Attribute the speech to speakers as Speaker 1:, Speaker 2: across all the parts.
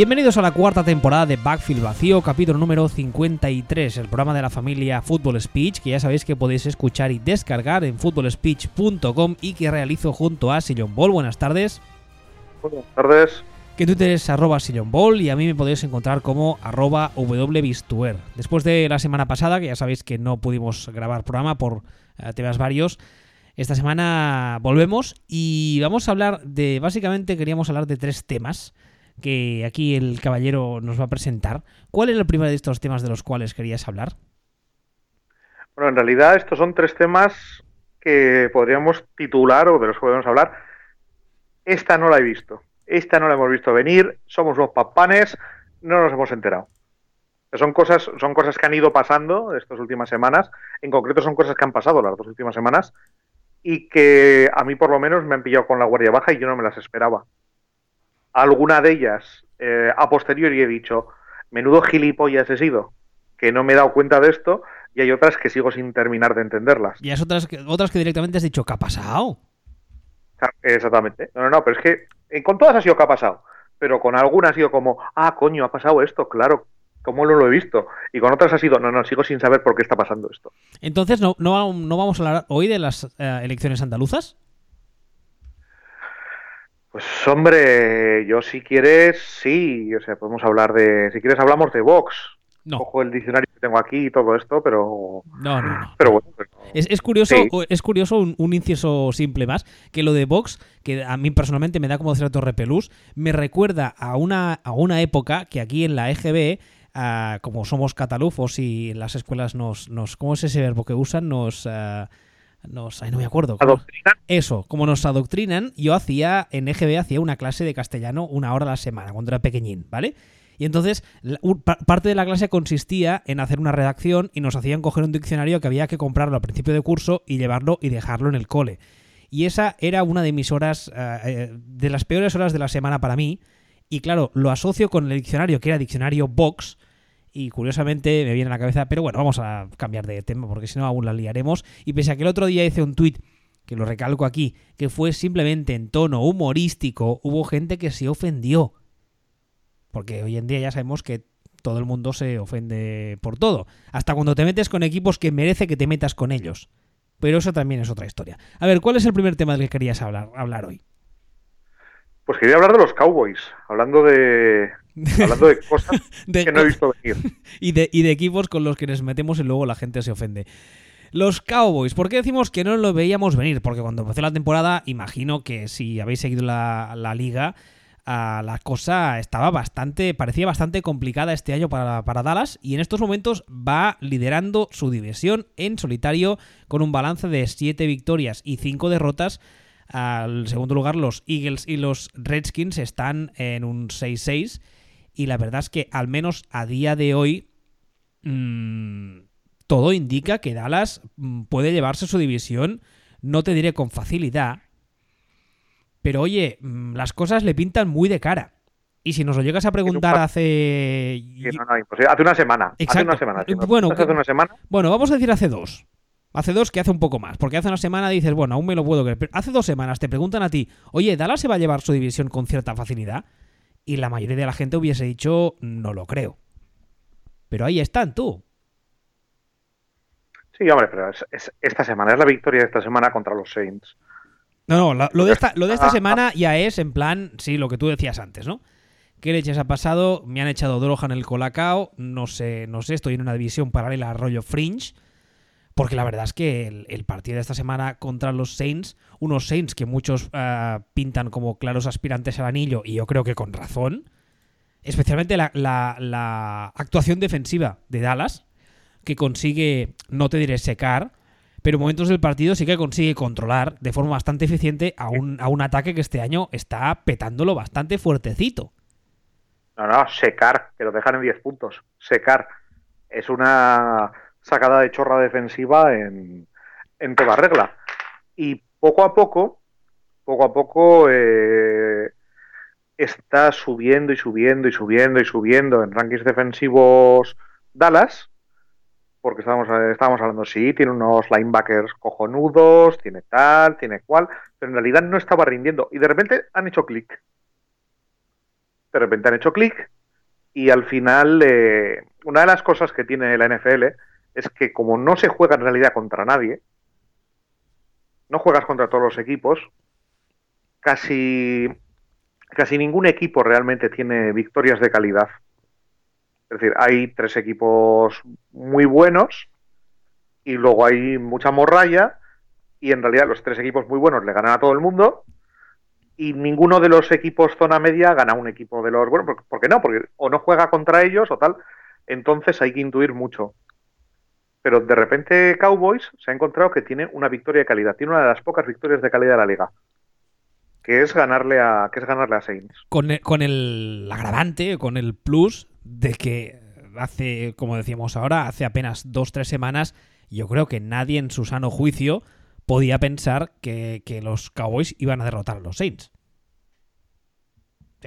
Speaker 1: Bienvenidos a la cuarta temporada de Backfield Vacío, capítulo número 53, el programa de la familia Football Speech, que ya sabéis que podéis escuchar y descargar en footballspeech.com y que realizo junto a Sillon Ball. Buenas tardes.
Speaker 2: Buenas tardes.
Speaker 1: Que Twitter es arroba Sillon Ball y a mí me podéis encontrar como arroba wbistuer. Después de la semana pasada, que ya sabéis que no pudimos grabar programa por eh, temas varios, esta semana volvemos y vamos a hablar de, básicamente queríamos hablar de tres temas que aquí el caballero nos va a presentar. ¿Cuál es el primero de estos temas de los cuales querías hablar?
Speaker 2: Bueno, en realidad estos son tres temas que podríamos titular o de los que podemos hablar. Esta no la he visto. Esta no la hemos visto venir. Somos los papanes. No nos hemos enterado. Son cosas, son cosas que han ido pasando estas últimas semanas. En concreto son cosas que han pasado las dos últimas semanas y que a mí por lo menos me han pillado con la guardia baja y yo no me las esperaba alguna de ellas eh, a posteriori he dicho, menudo gilipollas he sido, que no me he dado cuenta de esto, y hay otras que sigo sin terminar de entenderlas.
Speaker 1: Y hay otras que, otras que directamente has dicho, ¿qué ha pasado?
Speaker 2: Exactamente. No, no, no, pero es que eh, con todas ha sido ¿qué ha pasado? Pero con algunas ha sido como, ah, coño, ha pasado esto, claro, ¿cómo no lo he visto? Y con otras ha sido, no, no, sigo sin saber por qué está pasando esto.
Speaker 1: Entonces, ¿no, no, no vamos a hablar hoy de las eh, elecciones andaluzas?
Speaker 2: Pues hombre, yo si quieres, sí, o sea, podemos hablar de, si quieres hablamos de Vox. No. Cojo el diccionario que tengo aquí y todo esto, pero...
Speaker 1: No, no, no.
Speaker 2: Pero bueno.
Speaker 1: Es, curioso, es curioso un, inciso simple más, que lo de Vox, que a mí personalmente me da como cierto repelús, me recuerda a una, a una época que aquí en la EGB, ah, como somos catalufos y en las escuelas nos, nos... ¿Cómo es ese verbo que usan? Nos... Ah, nos, ay, no me acuerdo.
Speaker 2: ¿Adoctrinan?
Speaker 1: Eso, como nos adoctrinan, yo hacía, en EGB hacía una clase de castellano una hora a la semana, cuando era pequeñín, ¿vale? Y entonces, parte de la clase consistía en hacer una redacción y nos hacían coger un diccionario que había que comprarlo al principio de curso y llevarlo y dejarlo en el cole. Y esa era una de mis horas, eh, eh, de las peores horas de la semana para mí. Y claro, lo asocio con el diccionario, que era diccionario Box, y curiosamente me viene a la cabeza, pero bueno, vamos a cambiar de tema porque si no aún la liaremos. Y pese a que el otro día hice un tuit, que lo recalco aquí, que fue simplemente en tono humorístico, hubo gente que se ofendió. Porque hoy en día ya sabemos que todo el mundo se ofende por todo. Hasta cuando te metes con equipos que merece que te metas con ellos. Pero eso también es otra historia. A ver, ¿cuál es el primer tema del que querías hablar, hablar hoy?
Speaker 2: Pues quería hablar de los Cowboys, hablando de, Hablando de cosas que no he visto venir.
Speaker 1: y, de, y de equipos con los que nos metemos y luego la gente se ofende. Los Cowboys, ¿por qué decimos que no lo veíamos venir? Porque cuando empezó la temporada, imagino que si habéis seguido la, liga, ah, la cosa estaba bastante, parecía bastante complicada este año para, para, Dallas y en estos momentos va liderando su división en solitario con un balance de 7 victorias y 5 derrotas. Al segundo lugar, los Eagles y los Redskins están en un 6-6 y la verdad es que al menos a día de hoy mmm, todo indica que Dallas mm, puede llevarse su división, no te diré con facilidad, pero oye, mm, las cosas le pintan muy de cara. Y si nos lo llegas a preguntar hace...
Speaker 2: No, no, Hace una semana. Hace una semana.
Speaker 1: Bueno,
Speaker 2: hace una semana.
Speaker 1: bueno, vamos a decir hace dos. Hace dos que hace un poco más. Porque hace una semana dices, bueno, aún me lo puedo creer. Pero hace dos semanas te preguntan a ti, oye, ¿Dallas se va a llevar su división con cierta facilidad? Y la mayoría de la gente hubiese dicho no lo creo. Pero ahí están, tú.
Speaker 2: Sí, hombre, pero es, esta semana es la victoria de esta semana contra los Saints.
Speaker 1: No, no, lo de esta, lo de esta semana ya es en plan, sí, lo que tú decías antes, ¿no? ¿Qué leches ha pasado? Me han echado droga en el colacao, no sé, no sé, estoy en una división paralela a rollo Fringe porque la verdad es que el, partido de esta semana contra los Saints, unos Saints que muchos ah, pintan como claros aspirantes al anillo, y yo creo que con razón, especialmente la, actuación defensiva de Dallas, que consigue, no te diré secar, pero en momentos del partido sí que consigue controlar de forma bastante eficiente a un, a un ataque que este año está petándolo bastante fuertecito.
Speaker 2: No, no, secar, que lo dejan en 10 puntos. Secar. Es una sacada de chorra defensiva en, en toda regla. Y poco a poco, poco a poco eh, está subiendo y subiendo y subiendo y subiendo en rankings defensivos Dallas, porque estábamos, estábamos hablando, sí, tiene unos linebackers cojonudos, tiene tal, tiene cual, pero en realidad no estaba rindiendo. Y de repente han hecho clic. de repente han hecho clic y al final eh, una de las cosas que tiene la NFL es que como no se juega en realidad contra nadie, no juegas contra todos los equipos, casi, casi ningún equipo realmente tiene victorias de calidad. Es decir, hay tres equipos muy buenos y luego hay mucha morralla y en realidad los tres equipos muy buenos le ganan a todo el mundo y ninguno de los equipos zona media gana un equipo de los bueno ¿por qué no? Porque o no juega contra ellos o tal, entonces hay que intuir mucho. Pero de repente Cowboys se ha encontrado que tiene una victoria de calidad, tiene una de las pocas victorias de calidad de la liga, que es ganarle a que es ganarle a Saints.
Speaker 1: Con el, con el agravante, con el plus de que hace, como decíamos ahora, hace apenas dos tres semanas, yo creo que nadie en su sano juicio podía pensar que, los Cowboys iban a derrotar a los Saints.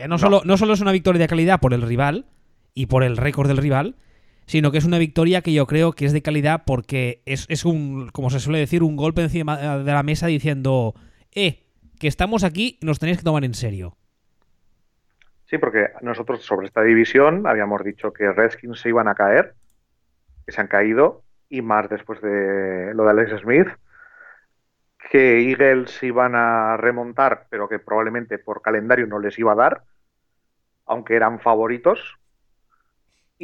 Speaker 1: no, Solo, no solo es una victoria de calidad por el rival y por el récord del rival, sino que es una victoria que yo creo que es de calidad porque es, es, un, como se suele decir, un golpe encima de la mesa diciendo, eh, que estamos aquí y nos tenéis que tomar en serio.
Speaker 2: Sí, porque nosotros sobre esta división habíamos dicho que Redskins se iban a caer, que se han caído, y más después de lo de Alex Smith, que Eagles iban a remontar, pero que probablemente por calendario no les iba a dar, aunque eran favoritos,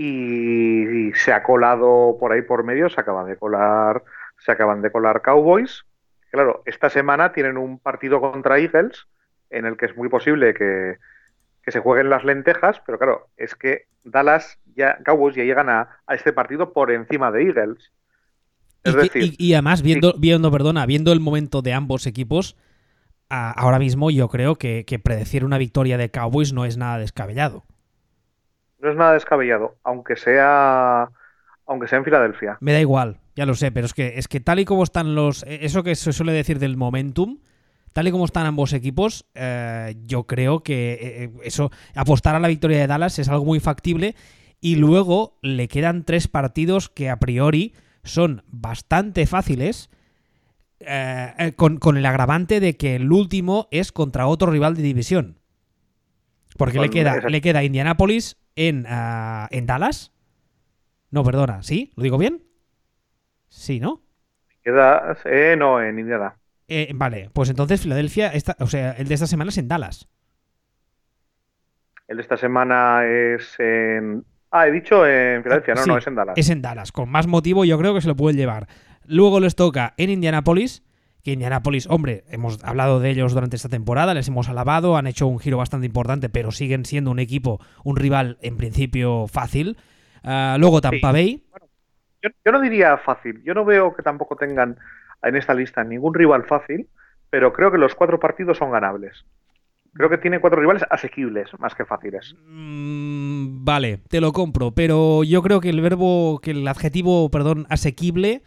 Speaker 2: y, se ha colado por ahí por medio, se acaban de colar, se acaban de colar Cowboys. Claro, esta semana tienen un partido contra Eagles en el que es muy posible que, se jueguen las lentejas, pero claro, es que Dallas ya, Cowboys ya llegan a, este partido por encima de Eagles.
Speaker 1: Es y, decir, y, además, viendo, viendo, perdona, viendo el momento de ambos equipos, ahora mismo yo creo que predecir una victoria de Cowboys no es nada descabellado.
Speaker 2: No es nada descabellado, aunque sea aunque sea en Filadelfia.
Speaker 1: Me da igual, ya lo sé, pero es que es que tal y como están los e, eso que se suele decir del momentum, tal y como están ambos equipos, eh, yo creo que eh, eh, eso apostar a la victoria de Dallas es algo muy factible y luego le quedan tres partidos que a priori son bastante fáciles. con, con, el agravante de que el último es contra otro rival de división. Porque le queda, le queda Indianapolis, Ah, en, Dallas. No, perdona, ¿sí? ¿Lo digo bien? Sí, ¿no?
Speaker 2: Queda, eh, no, en Indiana.
Speaker 1: Eh, vale, pues entonces Filadelfia, o sea, el de esta semana es en Dallas.
Speaker 2: El de esta semana es en... Ah, he dicho en Filadelfia, no, no, es en Dallas.
Speaker 1: Es en Dallas, con más motivo yo creo que se lo pueden llevar. Luego les toca en Indianapolis, que Indianapolis, hombre, hemos hablado de ellos durante esta temporada, les hemos alabado, han hecho un giro bastante importante, pero siguen siendo un equipo, un rival en principio fácil. Ah, luego Tampa Bay.
Speaker 2: yo, no diría fácil, yo no veo que tampoco tengan en esta lista ningún rival fácil, pero creo que los cuatro partidos son ganables. Creo que tiene cuatro rivales asequibles, más que fáciles.
Speaker 1: Mm, vale, te lo compro, pero yo creo que el verbo, que el adjetivo, perdón, asequible,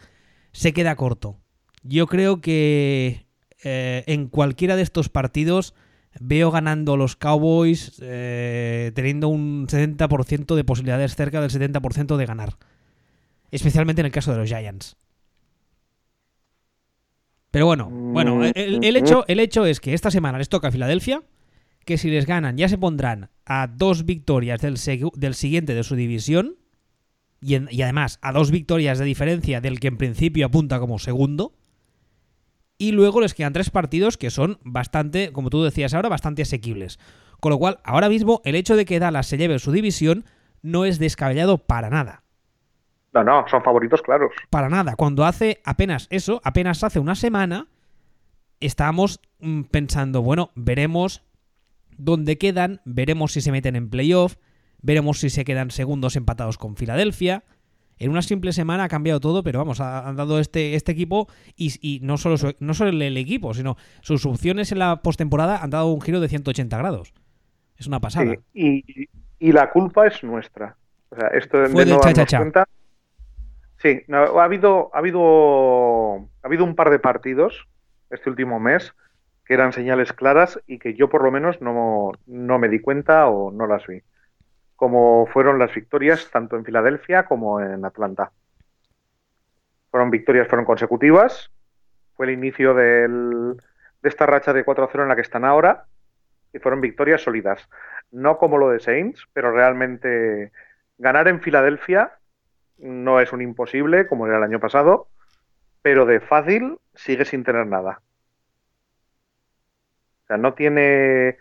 Speaker 1: se queda corto. Yo creo que eh, en cualquiera de estos partidos veo ganando los Cowboys eh, teniendo un 70% de posibilidades cerca del 70% de ganar. Especialmente en el caso de los Giants. Pero bueno, bueno, mm, el, hecho, el hecho es que esta semana les toca a Filadelfia, que si les ganan ya se pondrán a dos victorias del, del siguiente de su división y, y además a dos victorias de diferencia del que en principio apunta como segundo. Y luego les quedan tres partidos que son bastante, como tú decías ahora, bastante asequibles. Con lo cual, ahora mismo, el hecho de que Dallas se lleve su división no es descabellado para nada.
Speaker 2: No, no, son favoritos claros.
Speaker 1: Para nada. Cuando hace apenas eso, apenas hace una semana, estábamos mm, pensando, bueno, veremos dónde quedan, veremos si se meten en playoff, veremos si se quedan segundos empatados con Filadelfia, en una simple semana ha cambiado todo, pero vamos, han dado este, este equipo y, no, solo no solo el, equipo, sino sus opciones en la postemporada han dado un giro de 180 grados. Es una pasada.
Speaker 2: y, la culpa es nuestra. O sea, esto de, no cuenta. Sí, ha habido, ha habido, ha habido un par de partidos este último mes que eran señales claras y que yo por lo menos no, no me di cuenta o no las vi como fueron las victorias tanto en Filadelfia como en Atlanta. Fueron victorias, fueron consecutivas. Fue el inicio de esta racha de 4-0 en la que están ahora y fueron victorias sólidas. no como lo de Saints, pero realmente ganar en Filadelfia no es un imposible como era el año pasado, pero de fácil sigue sin tener nada. O sea, no tiene,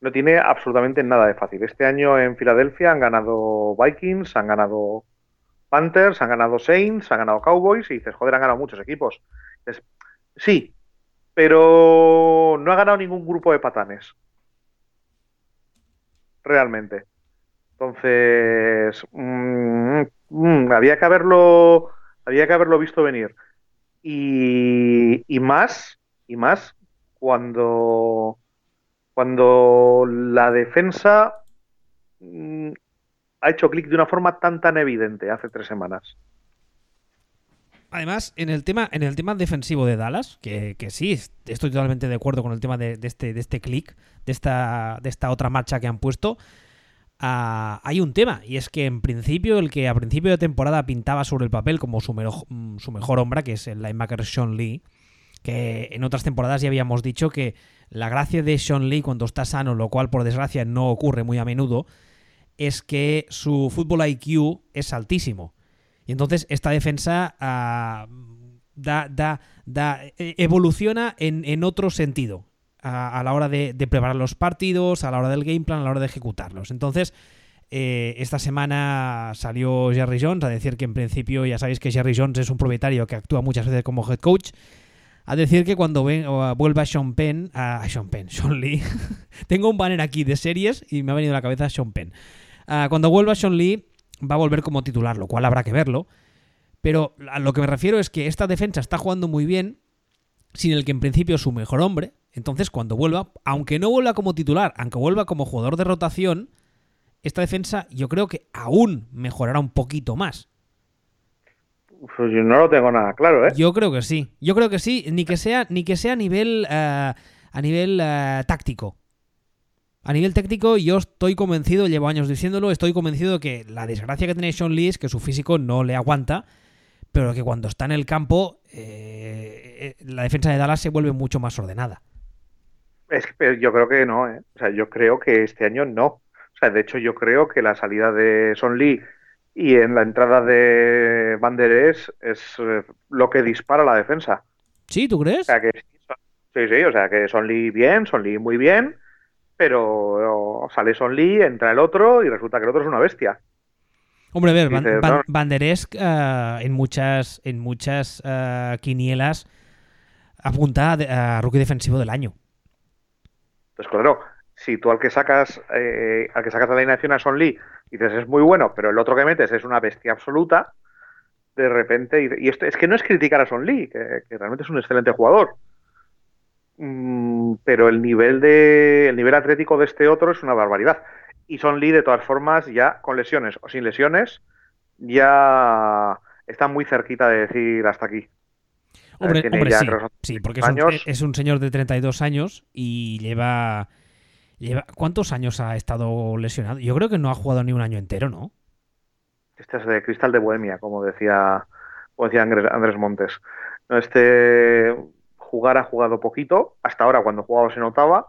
Speaker 2: no tiene absolutamente nada de fácil. Este año en Filadelfia han ganado Vikings, han ganado Panthers, han ganado Saints, han ganado Cowboys y dices, joder, han ganado muchos equipos. sí, pero no ha ganado ningún grupo de patanes. Realmente. Entonces, mm, mm, había que haberlo, había que haberlo visto venir. Y, y más, y más cuando, cuando la defensa mm, ha hecho clic de una forma tan tan evidente hace tres semanas.
Speaker 1: Además, en el tema, en el tema defensivo de Dallas, que, sí, estoy totalmente de acuerdo con el tema de, este, de este clic, de esta, de esta otra marcha que han puesto. Ah, hay un tema, y es que en principio, el que a principio de temporada pintaba sobre el papel como su, mm, su mejor hombre, que es el linebacker Sean Lee, que en otras temporadas ya habíamos dicho que la gracia de Sean Lee cuando está sano, lo cual por desgracia no ocurre muy a menudo, es que su fútbol IQ es altísimo. Y entonces esta defensa ah, da, da, da, e, evoluciona en, otro sentido a, la hora de, preparar los partidos, a la hora del game plan, a la hora de ejecutarlos. Entonces, eh, esta semana salió Jerry Jones a decir que en principio ya sabéis que Jerry Jones es un propietario que actúa muchas veces como head coach. A decir que cuando vuelva Sean Penn, a Sean Penn, Sean Lee, tengo un banner aquí de series y me ha venido a la cabeza Sean Penn. Ah, cuando vuelva Sean Lee, va a volver como titular, lo cual habrá que verlo. Pero a lo que me refiero es que esta defensa está jugando muy bien, sin el que en principio es su mejor hombre, entonces, cuando vuelva, aunque no vuelva como titular, aunque vuelva como jugador de rotación, esta defensa yo creo que aún mejorará un poquito más.
Speaker 2: Pues yo no lo tengo nada claro, ¿eh?
Speaker 1: Yo creo que sí. Yo creo que sí, ni que sea, ni que sea a nivel, eh, a nivel táctico. A nivel táctico, yo estoy convencido, llevo años diciéndolo, estoy convencido de que la desgracia que tiene Sean Lee es que su físico no le aguanta, pero que cuando está en el campo, eh, la defensa de Dallas se vuelve mucho más ordenada.
Speaker 2: Es que yo creo que no, ¿eh? o sea, yo creo que este año no. O sea, de hecho, yo creo que la salida de Son Lee y en la entrada de Banderes es eh, lo que dispara la defensa.
Speaker 1: Sí, ¿tú crees?
Speaker 2: O sea, que sí, sí, o sea, que Son Lee bien, Son Lee muy bien, pero sale Son Lee, entra el otro y resulta que el otro es una bestia.
Speaker 1: Hombre, a ver, Banderes eh, en muchas, en muchas quinielas apunta a rookie defensivo del año.
Speaker 2: Entonces, claro, si tú al que sacas eh, al que sacas de la alineación a Son Lee dices es muy bueno, pero el otro que metes es una bestia absoluta, de repente, y, esto es que no es criticar a Son Lee, que, realmente es un excelente jugador. Mm, pero el nivel de el nivel atlético de este otro es una barbaridad. Y Son Lee, de todas formas, ya con lesiones o sin lesiones, ya está muy cerquita de decir hasta aquí.
Speaker 1: Hombre, sí, sí, porque es un, señor de 32 años y lleva, ¿Cuántos años ha estado lesionado? Yo creo que no ha jugado ni un año entero, ¿no?
Speaker 2: Este es de Cristal de Bohemia, como decía, decía Andrés Montes. Este jugar ha jugado poquito, hasta ahora cuando jugaba se notaba,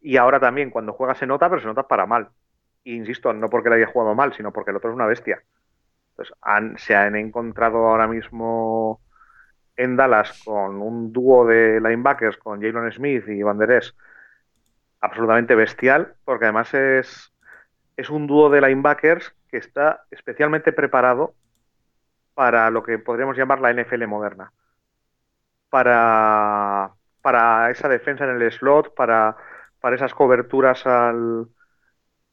Speaker 2: y ahora también cuando juega se nota, pero se nota para mal. Y insisto, no porque le haya jugado mal, sino porque el otro es una bestia. Entonces, se han encontrado ahora mismo en Dallas con un dúo de linebackers con Jalen Smith y Banderes absolutamente bestial, porque además es, es un dúo de linebackers que está especialmente preparado para lo que podríamos llamar la NFL moderna. Para, para esa defensa en el slot, para, para esas coberturas al,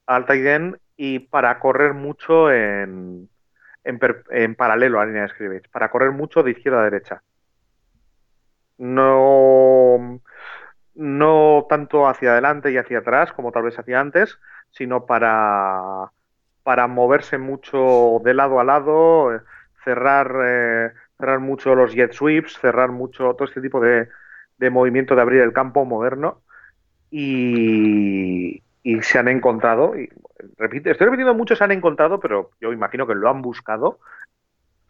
Speaker 2: al tight end y para correr mucho en, en, en paralelo a la línea de scrimmage, para correr mucho de izquierda a derecha no, no tanto hacia adelante y hacia atrás como tal vez hacia antes, sino para, para moverse mucho de lado a lado, cerrar, eh, cerrar mucho los jet sweeps, cerrar mucho todo este tipo de, de movimiento de abrir el campo moderno. Y, y se han encontrado, y estoy repitiendo mucho, se han encontrado, pero yo imagino que lo han buscado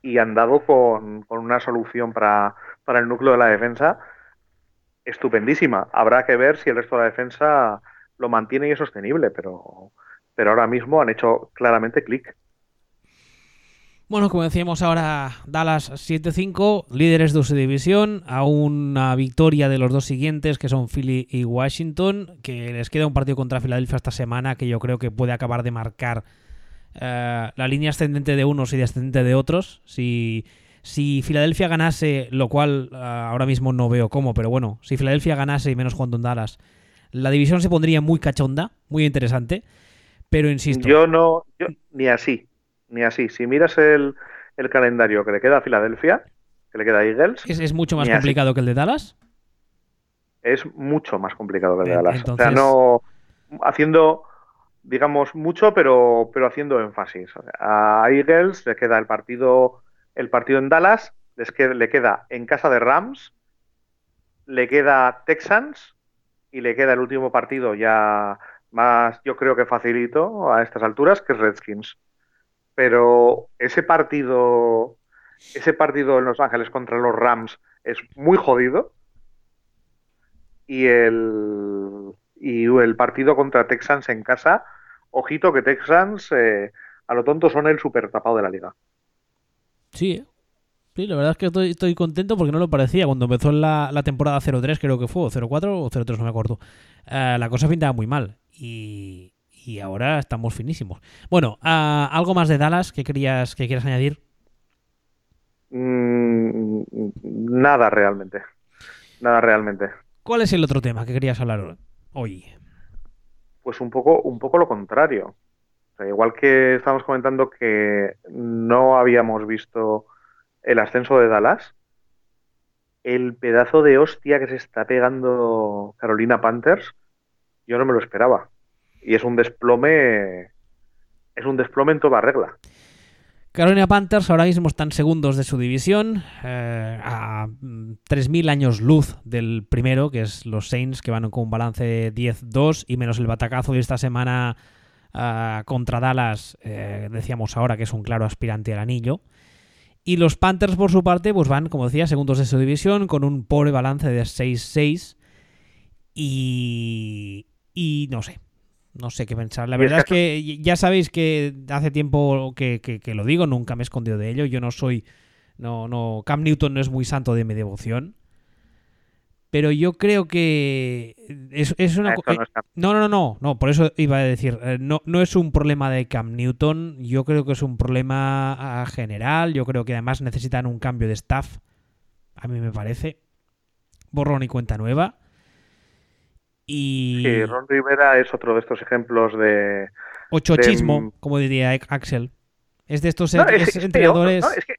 Speaker 2: y han dado con, con una solución para, para el núcleo de la defensa estupendísima. Habrá que ver si el resto de la defensa lo mantiene y es sostenible, pero pero ahora mismo han hecho claramente clic.
Speaker 1: Bueno, como decíamos ahora, Dallas 7-5, líderes de su división, a una victoria de los dos siguientes, que son Philly y Washington, que les queda un partido contra Filadelfia esta semana, que yo creo que puede acabar de marcar eh, la línea ascendente de unos y descendente de otros. Si, si Filadelfia ganase, lo cual eh, ahora mismo no veo cómo, pero bueno, si Filadelfia ganase y menos cuando en Dallas, la división se pondría muy cachonda, muy interesante. Pero insisto.
Speaker 2: Yo no, yo, ni así ni así. Si miras el, calendario que le queda a Filadelfia, que le queda a Eagles.
Speaker 1: ¿Es, mucho más complicado que el de Dallas?
Speaker 2: Es mucho más complicado que el de Dallas. O sea, no. Haciendo, digamos, mucho, pero, pero haciendo énfasis. A Eagles le queda el partido, el partido en Dallas, les queda, le queda en casa de Rams, le queda Texans y le queda el último partido ya más, yo creo que facilito a estas alturas, que es Redskins pero ese partido, ese partido en Los Ángeles contra los Rams es muy jodido y el, y el partido contra Texans en casa, ojito que Texans eh, a lo tonto son el super tapado de la liga.
Speaker 1: Sí, sí, la verdad es que estoy, contento porque no lo parecía. Cuando empezó la, la temporada 0-3, creo que fue, o 0-4 o 0-3, no me acuerdo. Eh, la cosa pintaba muy mal. Y, y ahora estamos finísimos. Bueno, ah, ¿algo más de Dallas que querías que quieras añadir?
Speaker 2: Mm, nada realmente. Nada realmente.
Speaker 1: ¿Cuál es el otro tema que querías hablar hoy?
Speaker 2: Pues un poco, un poco lo contrario. Igual que estábamos comentando que no habíamos visto el ascenso de Dallas, el pedazo de hostia que se está pegando Carolina Panthers, yo no me lo esperaba y es un desplome es un desplome en toda regla.
Speaker 1: Carolina Panthers ahora mismo están segundos de su división, eh, a 3.000 años luz del primero, que es los Saints, que van con un balance de 10-2 y menos el batacazo de esta semana eh, contra Dallas, eh, decíamos ahora que es un claro aspirante al anillo. Y los Panthers, por su parte, pues van, como decía, segundos de su división, con un pobre balance de 6-6. Y, y no sé, no sé qué pensar. La verdad es que ya sabéis que hace tiempo que, lo digo, nunca me he escondido de ello. Yo no soy. No, no. Cam Newton no es muy santo de mi devoción. Pero yo creo que es, una. Eh, no, no, no, no, Por eso iba a decir. Eh, no, no es un problema de Cam Newton. Yo creo que es un problema ah, general. Yo creo que además necesitan un cambio de staff. A mí me parece. Borrón y cuenta nueva. Y...
Speaker 2: Sí, Ron Rivera es otro de estos ejemplos de...
Speaker 1: Ochochismo, mm, como diría Axel. Es de estos entrenadores...
Speaker 2: es, que,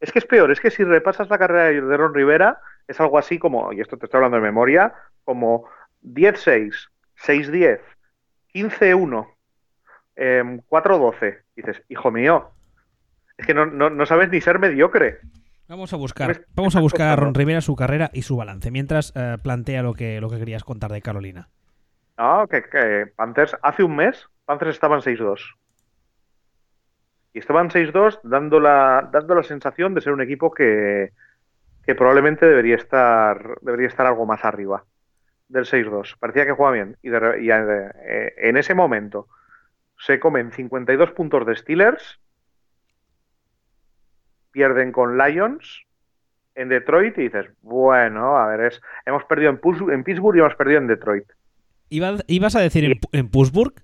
Speaker 2: es que es peor, es que si repasas la carrera de Ron Rivera, es algo así como, y esto te estoy hablando de memoria, como 10-6, 6-10, 15-1, 4-12. Dices, hijo mío, es que no, no sabes ni ser mediocre.
Speaker 1: Vamos a buscar, vamos a buscar a Ron Rivera su carrera y su balance, mientras eh, plantea lo que, lo que querías contar de Carolina.
Speaker 2: No, que, Panthers, hace un mes, Panthers estaban 6-2. Y estaban 6-2 dando la, dando la sensación de ser un equipo que, probablemente debería estar, debería estar algo más arriba del 6-2. Parecía que jugaba bien. Y, eh, en ese momento se comen 52 puntos de Steelers pierden con Lions en Detroit y dices, bueno, a ver, es, hemos perdido en, en Pittsburgh y hemos perdido en Detroit.
Speaker 1: ¿Ibas a decir en, en Pittsburgh?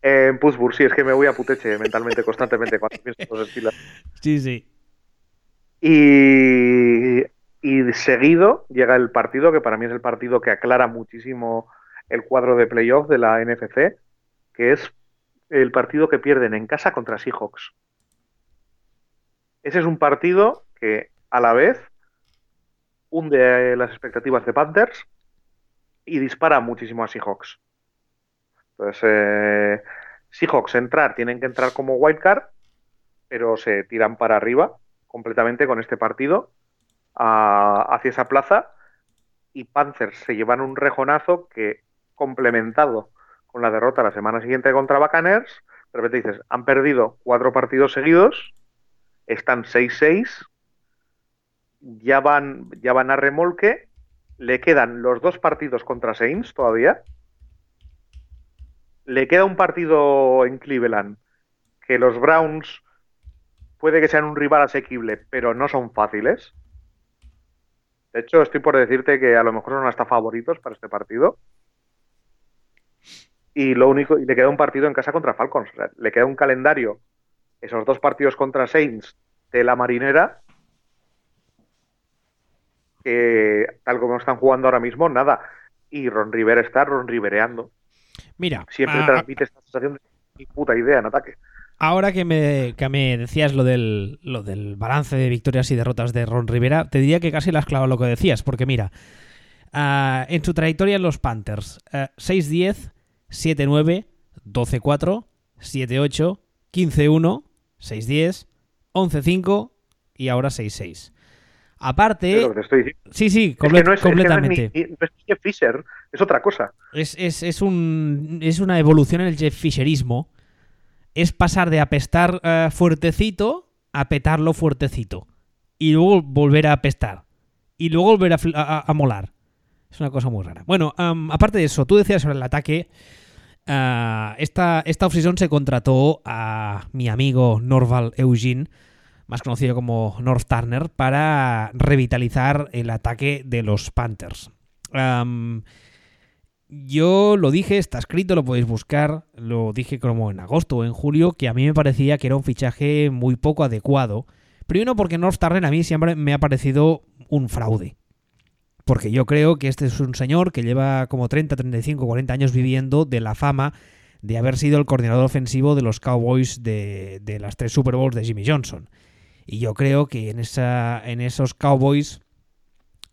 Speaker 2: En Pittsburgh, sí, es que me voy a puteche mentalmente, constantemente cuando pienso los
Speaker 1: Sí, sí.
Speaker 2: Y, y seguido llega el partido, que para mí es el partido que aclara muchísimo el cuadro de playoff de la NFC, que es el partido que pierden en casa contra Seahawks. Ese es un partido que a la vez hunde las expectativas de Panthers y dispara muchísimo a Seahawks. Entonces, eh, Seahawks entrar, tienen que entrar como wildcard, pero se tiran para arriba completamente con este partido hacia esa plaza y Panthers se llevan un rejonazo que complementado con la derrota la semana siguiente contra Buccaneers, de repente dices, han perdido cuatro partidos seguidos están 6-6, ya van, ya van a remolque, le quedan los dos partidos contra Saints todavía. le queda un partido en Cleveland que los Browns puede que sean un rival asequible, pero no son fáciles. De hecho, estoy por decirte que a lo mejor son hasta favoritos para este partido. Y lo único, y le queda un partido en casa contra Falcons. le queda un calendario, esos dos partidos contra Saints de la marinera, que tal como están jugando ahora mismo, nada. Y Ron Rivera está Ron Rivereando.
Speaker 1: Mira,
Speaker 2: siempre transmite esta sensación de puta idea en ataque.
Speaker 1: Ahora que me, me decías lo del, lo del balance de victorias y derrotas de Ron Rivera, te diría que casi le has clavado lo que decías, porque mira, ah, en su trayectoria en los Panthers, 6-10, 7-9, 12-4, 7-8, 15-1, 6-10, 11-5 y ahora 6-6. Aparte. Sí, sí, completamente.
Speaker 2: no es, Jeff Fisher, es otra cosa.
Speaker 1: Es, es, es, un, es una evolución en el Jeff Fisherismo es pasar de apestar eh, fuertecito a petarlo fuertecito. Y luego volver a apestar. Y luego volver a, molar. Es una cosa muy rara. Bueno, aparte de eso, tú decías sobre el ataque. Uh, esta, esta se contrató a mi amigo Norval Eugene, más conocido como North Turner, para revitalizar el ataque de los Panthers. Yo lo dije, está escrito, lo podéis buscar, lo dije como en agosto o en julio, que a mí me parecía que era un fichaje muy poco adecuado. Primero porque North Turner a mí siempre me ha parecido un fraude. Porque yo creo que este es un señor que lleva como 30, 35, 40 años viviendo de la fama de haber sido el coordinador ofensivo de los Cowboys de, de las tres Super Bowls de Jimmy Johnson. Y yo creo que en, esa, en esos Cowboys,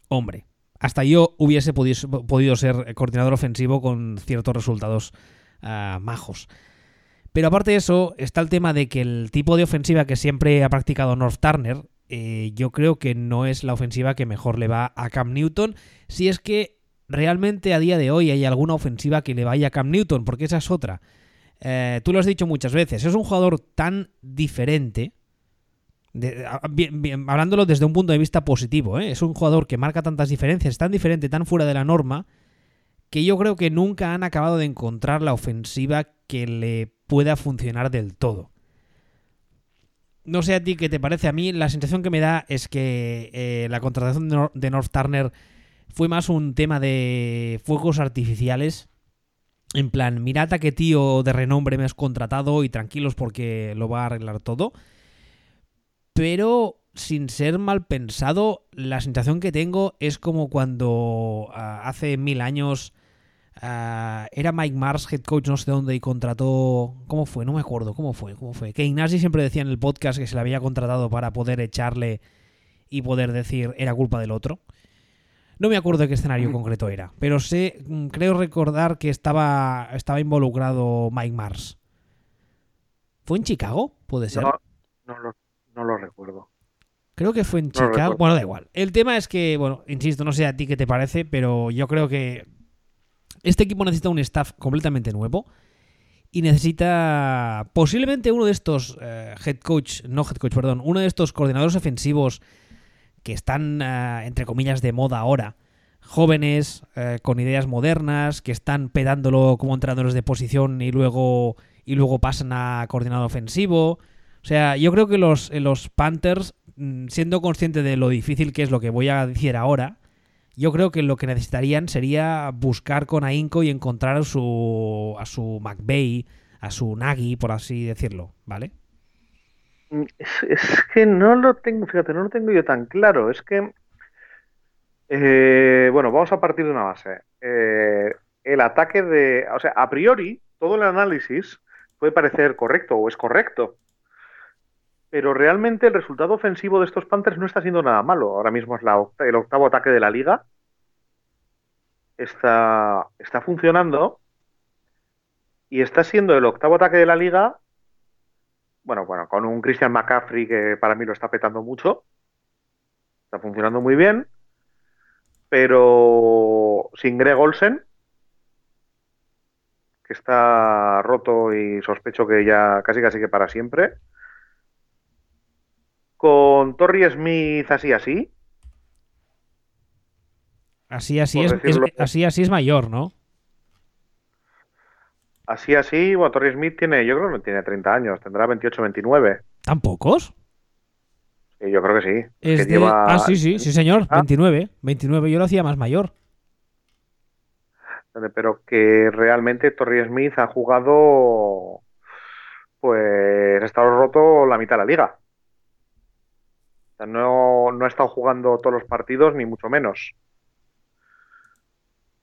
Speaker 1: hombre, hasta yo hubiese podido, ser coordinador ofensivo con ciertos resultados ah, majos. Pero aparte de eso, está el tema de que el tipo de ofensiva que siempre ha practicado North Turner, eh, yo creo que no es la ofensiva que mejor le va a Cam Newton, si es que realmente a día de hoy hay alguna ofensiva que le vaya a Cam Newton, porque esa es otra. Eh, tú lo has dicho muchas veces, es un jugador tan diferente hablándolo desde un punto de vista positivo, ¿eh? es un jugador que marca tantas diferencias, tan diferente, tan fuera de la norma, que yo creo que nunca han acabado de encontrar la ofensiva que le pueda funcionar del todo. No sé a ti qué te parece, a mí la sensación que me da es que eh, la contratación de, North Turner fue más un tema de fuegos artificiales. En plan, mirad a qué tío de renombre me has contratado y tranquilos porque lo va a arreglar todo pero sin ser mal pensado, la sensación que tengo es como cuando ah, hace mil años ah, era Mike Mars, head coach no sé dónde, y contrató... ¿Cómo fue? No me acuerdo. ¿Cómo fue? ¿Cómo fue? Que Ignasi siempre decía en el podcast que se le había contratado para poder echarle y poder decir era culpa del otro. No me acuerdo de qué escenario concreto era, pero sé, mm, creo recordar que estaba, estaba involucrado Mike Mars. ¿Fue en Chicago? ¿Puede ser?
Speaker 2: No, no lo no lo recuerdo.
Speaker 1: Creo que fue en Chicago. bueno, da igual. El tema es que, bueno, insisto, no sé a ti qué te parece, pero yo creo que este equipo necesita un staff completamente nuevo y necesita posiblemente uno de estos eh, head coach, no head coach, perdón, uno de estos coordinadores ofensivos que están, eh, entre comillas, de moda ahora. Jóvenes, eh, con ideas modernas, que están pedándolo como entrenadores de posición y luego, y luego pasan a coordinador ofensivo. O sea, yo creo que los, los Panthers, mm, siendo conscientes de lo difícil que es lo que voy a decir ahora, yo creo que lo que necesitarían sería buscar con ahínco y encontrar a su, a su McVeigh, a su Nagy, por así decirlo, ¿vale?
Speaker 2: Mm, es, que no lo tengo, fíjate, no lo tengo yo tan claro. Es que, eh, bueno, vamos a partir de una base. Eh, el ataque de, o sea, a priori, todo el análisis puede parecer correcto o es correcto pero realmente el resultado ofensivo de estos Panthers no está siendo nada malo. Ahora mismo es el octavo ataque de la liga. Está, está funcionando y está siendo el octavo ataque de la liga. Bueno, bueno, con un Christian McCaffrey que para mí lo está petando mucho. Está funcionando muy bien. Pero sin Greg Olsen, que está roto y sospecho que ya casi casi que para siempre con Torrey Smith así así.
Speaker 1: Así así es, así así es mayor, ¿no?
Speaker 2: Así, así, bueno, Torrey Smith tiene, yo creo que no tiene 30 años, tendrá 28, 29.
Speaker 1: ¿Tan pocos?
Speaker 2: Sí, yo creo que sí.
Speaker 1: Es
Speaker 2: que
Speaker 1: de-
Speaker 2: lleva-
Speaker 1: Ah, sí, sí, sí, señor.
Speaker 2: Ah.
Speaker 1: 29. 29. Yo lo hacía más mayor.
Speaker 2: Pero que realmente Torrey Smith ha jugado, pues, ha estado roto la mitad de la liga. No, no ha estado jugando todos los partidos, ni mucho menos.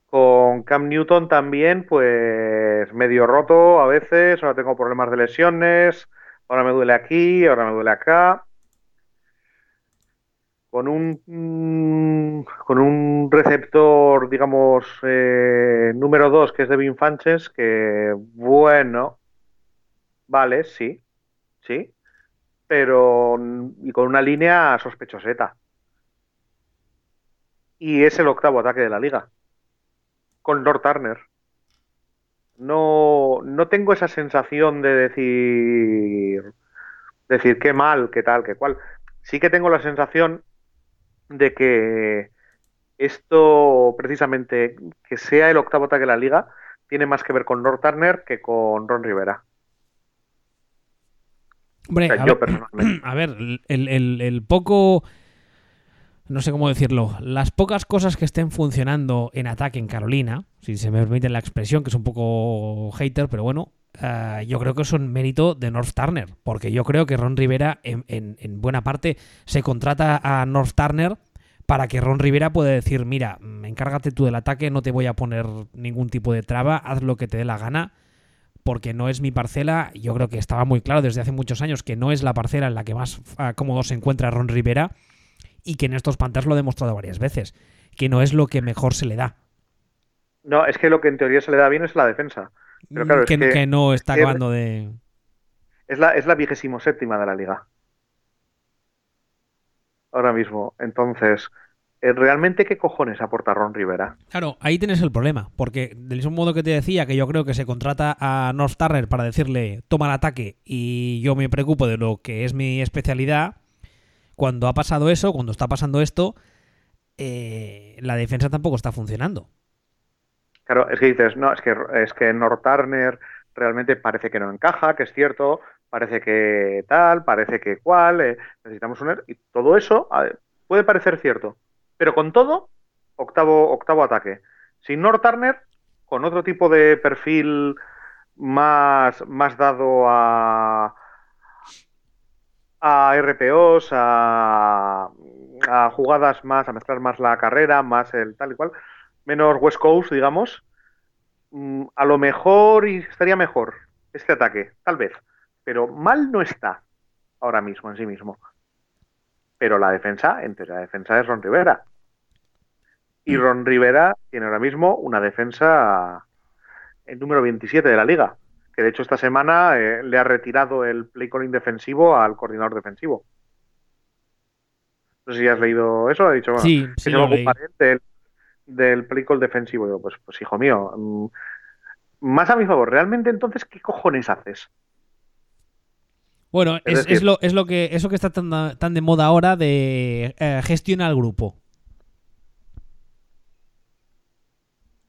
Speaker 2: Con Cam Newton también, pues medio roto a veces, ahora tengo problemas de lesiones, ahora me duele aquí, ahora me duele acá. Con un, con un receptor, digamos, eh, número 2, que es Devin Fanches, que bueno, vale, sí, sí, pero mm, y con una línea sospechoseta. Y es el octavo ataque de la liga con Lord Turner. No, no tengo esa sensación de decir, decir qué mal, qué tal, qué cual. Sí que tengo la sensación de que esto, precisamente, que sea el octavo ataque de la liga, tiene más que ver con Lord Turner que con Ron Rivera.
Speaker 1: Hombre,
Speaker 2: O sea,
Speaker 1: a,
Speaker 2: yo
Speaker 1: ver,
Speaker 2: personalmente.
Speaker 1: a ver, el, el- el poco. No sé cómo decirlo. Las pocas cosas que estén funcionando en ataque en Carolina, si se me permite la expresión, que es un poco hater, pero bueno, eh, yo creo que son mérito de North Turner. Porque yo creo que Ron Rivera, en, en- en buena parte, se contrata a North Turner para que Ron Rivera pueda decir: Mira, mm, encárgate tú del ataque, no te voy a poner ningún tipo de traba, haz lo que te dé la gana porque no es mi parcela. Yo creo que estaba muy claro desde hace muchos años que no es la parcela en la que más ah, cómodo se encuentra Ron Rivera y que en estos Panthers lo ha demostrado varias veces, que no es lo que mejor se le da.
Speaker 2: No, es que lo que en teoría se le da bien es la defensa. Pero claro,
Speaker 1: Mm,
Speaker 2: es
Speaker 1: que,
Speaker 2: que-
Speaker 1: que no está
Speaker 2: que-
Speaker 1: acabando de...
Speaker 2: Es la, es la vigésimo séptima de la liga. Ahora mismo. Entonces, ¿realmente qué cojones aporta Ron Rivera?
Speaker 1: Claro, ahí tienes el problema, porque del mismo modo que te decía que yo creo que se contrata a North Turner para decirle toma el ataque y yo me preocupo de lo que es mi especialidad, cuando ha pasado eso, cuando está pasando esto, eh, la defensa tampoco está funcionando.
Speaker 2: Claro, es que dices, no, es que, es que North Turner realmente parece que no encaja, que es cierto, parece que tal, parece que cual, eh, necesitamos un... Y todo eso puede parecer cierto, pero con todo, octavo, octavo ataque. Sin North Turner, con otro tipo de perfil más, más dado a, a RPOs, a, a jugadas más, a mezclar más la carrera, más el tal y cual, menos West Coast, digamos, mm, a lo mejor y estaría mejor este ataque, tal vez, pero mal no está ahora mismo en sí mismo. Pero la defensa, entre la defensa es Ron Rivera. Y Ron Rivera tiene ahora mismo una defensa el número 27 de la liga, que de hecho esta semana eh, le ha retirado el play calling defensivo al coordinador defensivo. No sé si has leído eso, ha dicho, bueno,
Speaker 1: Sí, sí lo leí.
Speaker 2: del, del play call defensivo. Digo, pues, pues hijo mío, mm, más a mi favor, ¿realmente entonces qué cojones haces?
Speaker 1: Bueno,
Speaker 2: Es
Speaker 1: es,
Speaker 2: decir-
Speaker 1: es lo, es lo que eso que está tan, tan de moda ahora de eh, gestionar al grupo.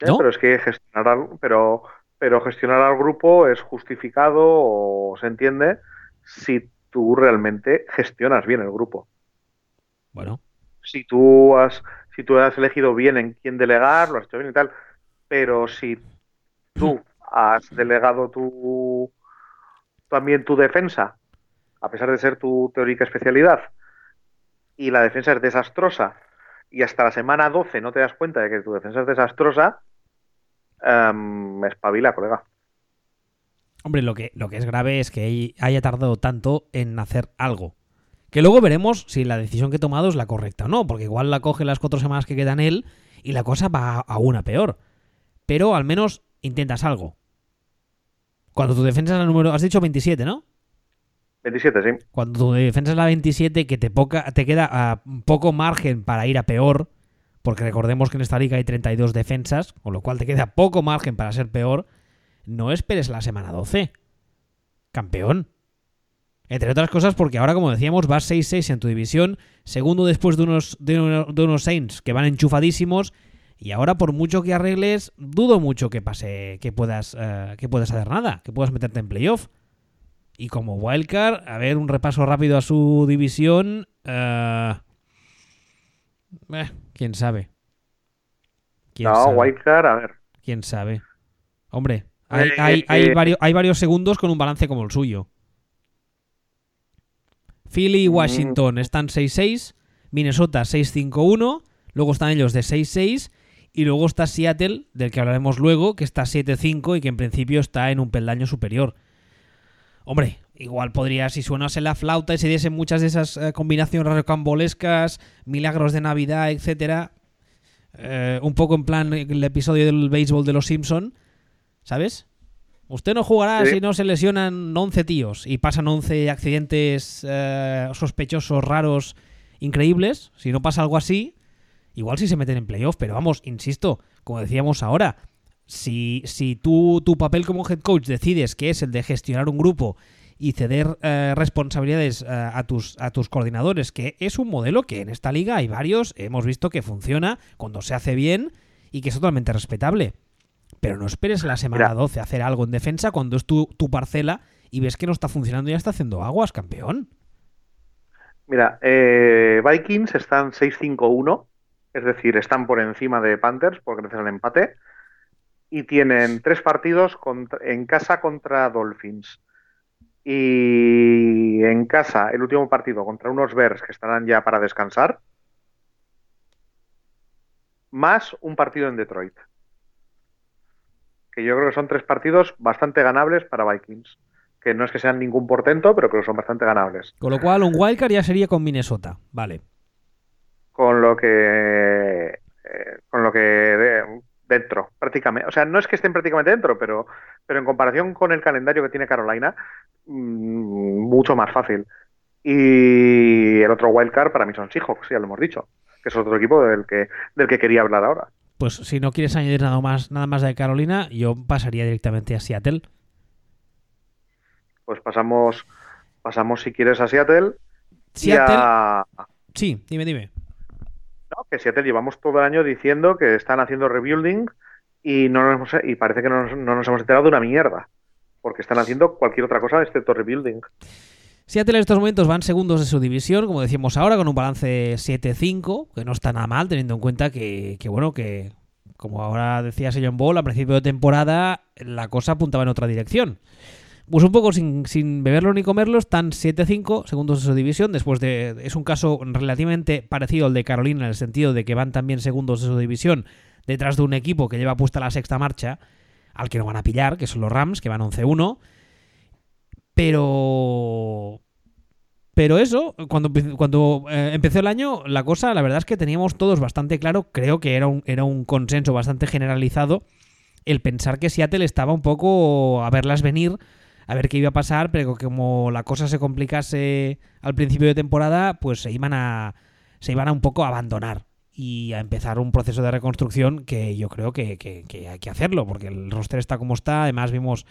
Speaker 1: ¿No?
Speaker 2: Pero es que gestionar al, pero, pero gestionar al grupo es justificado o se entiende si tú realmente gestionas bien el grupo.
Speaker 1: Bueno,
Speaker 2: Si tú has, si tú has elegido bien en quién delegar, lo has hecho bien y tal, pero si tú has delegado tu también tu defensa, a pesar de ser tu teórica especialidad, y la defensa es desastrosa, y hasta la semana 12 no te das cuenta de que tu defensa es desastrosa, em, espabila, colega.
Speaker 1: hombre, lo que, lo que es grave es que hay- haya tardado tanto en hacer algo. Que luego veremos si la decisión que he tomado es la correcta o no, porque igual la coge las cuatro semanas que quedan él y la cosa va a una peor. Pero al menos intentas algo. Cuando tu defensa es la número... Has dicho 27, ¿no?
Speaker 2: 27, sí.
Speaker 1: Cuando tu defensa es la 27, que te, poca, te queda ah, poco margen para ir a peor, porque recordemos que en esta liga hay 32 defensas, con lo cual te queda poco margen para ser peor, no esperes la semana 12. Campeón. Entre otras cosas porque ahora, como decíamos, vas 6-6 en tu división, segundo después de unos, de, uno- de unos Saints que van enchufadísimos Y ahora, por mucho que arregles, dudo mucho que pase, que puedas, eh, que puedas hacer nada, que puedas meterte en playoff. Y como wildcard, a ver, un repaso rápido a su división. eh, eh, ¿Quién sabe? ¿Quién
Speaker 2: No,
Speaker 1: sabe?
Speaker 2: wildcard, a ver.
Speaker 1: ¿Quién sabe? Hombre, hay,
Speaker 2: Eh,
Speaker 1: hay-
Speaker 2: eh,
Speaker 1: hay
Speaker 2: eh.
Speaker 1: varios, hay varios segundos con un balance como el suyo. Philly y
Speaker 2: Mm.
Speaker 1: Washington están 6-6, Minnesota 6-5-1, luego están ellos de 6-6 y luego está Seattle, del que hablaremos luego, que está 7-5 y que en principio está en un peldaño superior. Hombre, igual podría, si suenase la flauta y se diesen muchas de esas eh, combinaciones rocambolescas, milagros de Navidad, etcétera, eh, un poco en plan el episodio del béisbol de los Simpson, ¿sabes? Usted no jugará
Speaker 2: Sí.
Speaker 1: si no se lesionan 11 tíos y pasan 11 accidentes eh, sospechosos, raros, increíbles. Si no pasa algo así, igual sí se meten en playoff, pero vamos, insisto, como decíamos ahora, si, si tú tu papel como head coach decides que es el de gestionar un grupo y ceder eh, responsabilidades eh, a, tus, a tus coordinadores, que es un modelo que en esta liga hay varios, hemos visto que funciona cuando se hace bien y que es totalmente respetable. Pero no esperes a la semana
Speaker 2: Mira.
Speaker 1: 12 hacer algo en defensa cuando es tu, tu parcela y ves que no está funcionando y ya está haciendo aguas, campeón.
Speaker 2: Mira, eh, Vikings están 6-5-1, es decir, están por encima de Panthers por gracias al empate, y tienen tres partidos contra- en casa contra Dolphins. Y en casa, el último partido contra unos Bears que estarán ya para descansar, más un partido en Detroit. Que yo creo que son tres partidos bastante ganables para Vikings. Que no es que sean ningún portento, pero creo que son bastante ganables.
Speaker 1: Con lo cual, un wildcard ya sería con Minnesota. Vale.
Speaker 2: con lo que eh, con lo que de- dentro prácticamente o sea no es que estén prácticamente dentro pero pero en comparación con el calendario que tiene Carolina mm, mucho más fácil y el otro wildcard para mí son Seahawks ya lo hemos dicho que es otro equipo del que del que quería hablar ahora
Speaker 1: Pues si no quieres añadir nada más, nada más de Carolina, yo pasaría directamente a Seattle.
Speaker 2: pues pasamos pasamos si quieres a Seattle y
Speaker 1: Seattle.
Speaker 2: a
Speaker 1: Sí, dime, dime.
Speaker 2: Que Seattle llevamos todo el año diciendo que están haciendo rebuilding y no nos hemos- y parece que no nos, no nos hemos enterado de una mierda. Porque están haciendo cualquier otra cosa excepto rebuilding.
Speaker 1: Seattle en estos momentos van segundos de su división, como decíamos ahora, con un balance 7-5, que no está nada mal, teniendo en cuenta que, que, bueno, que como ahora decía John Ball, a principio de temporada la cosa apuntaba en otra dirección. Pues un poco sin, sin beberlo ni comerlo, están 7-5, segundos de su división. Después de. Es un caso relativamente parecido al de Carolina, en el sentido de que van también segundos de su división detrás de un equipo que lleva puesta la sexta marcha, al que no van a pillar, que son los Rams, que van 11-1. Pero. Pero eso, cuando, cuando eh, empezó el año, la cosa, la verdad es que teníamos todos bastante claro, creo que era un, era un consenso bastante generalizado, el pensar que Seattle estaba un poco a verlas venir, a ver qué iba a pasar, pero como la cosa se complicase al principio de temporada, pues se iban a, se iban a un poco abandonar y a empezar un proceso de reconstrucción que yo creo que, hay que hacerlo, porque el roster está como está, además vimos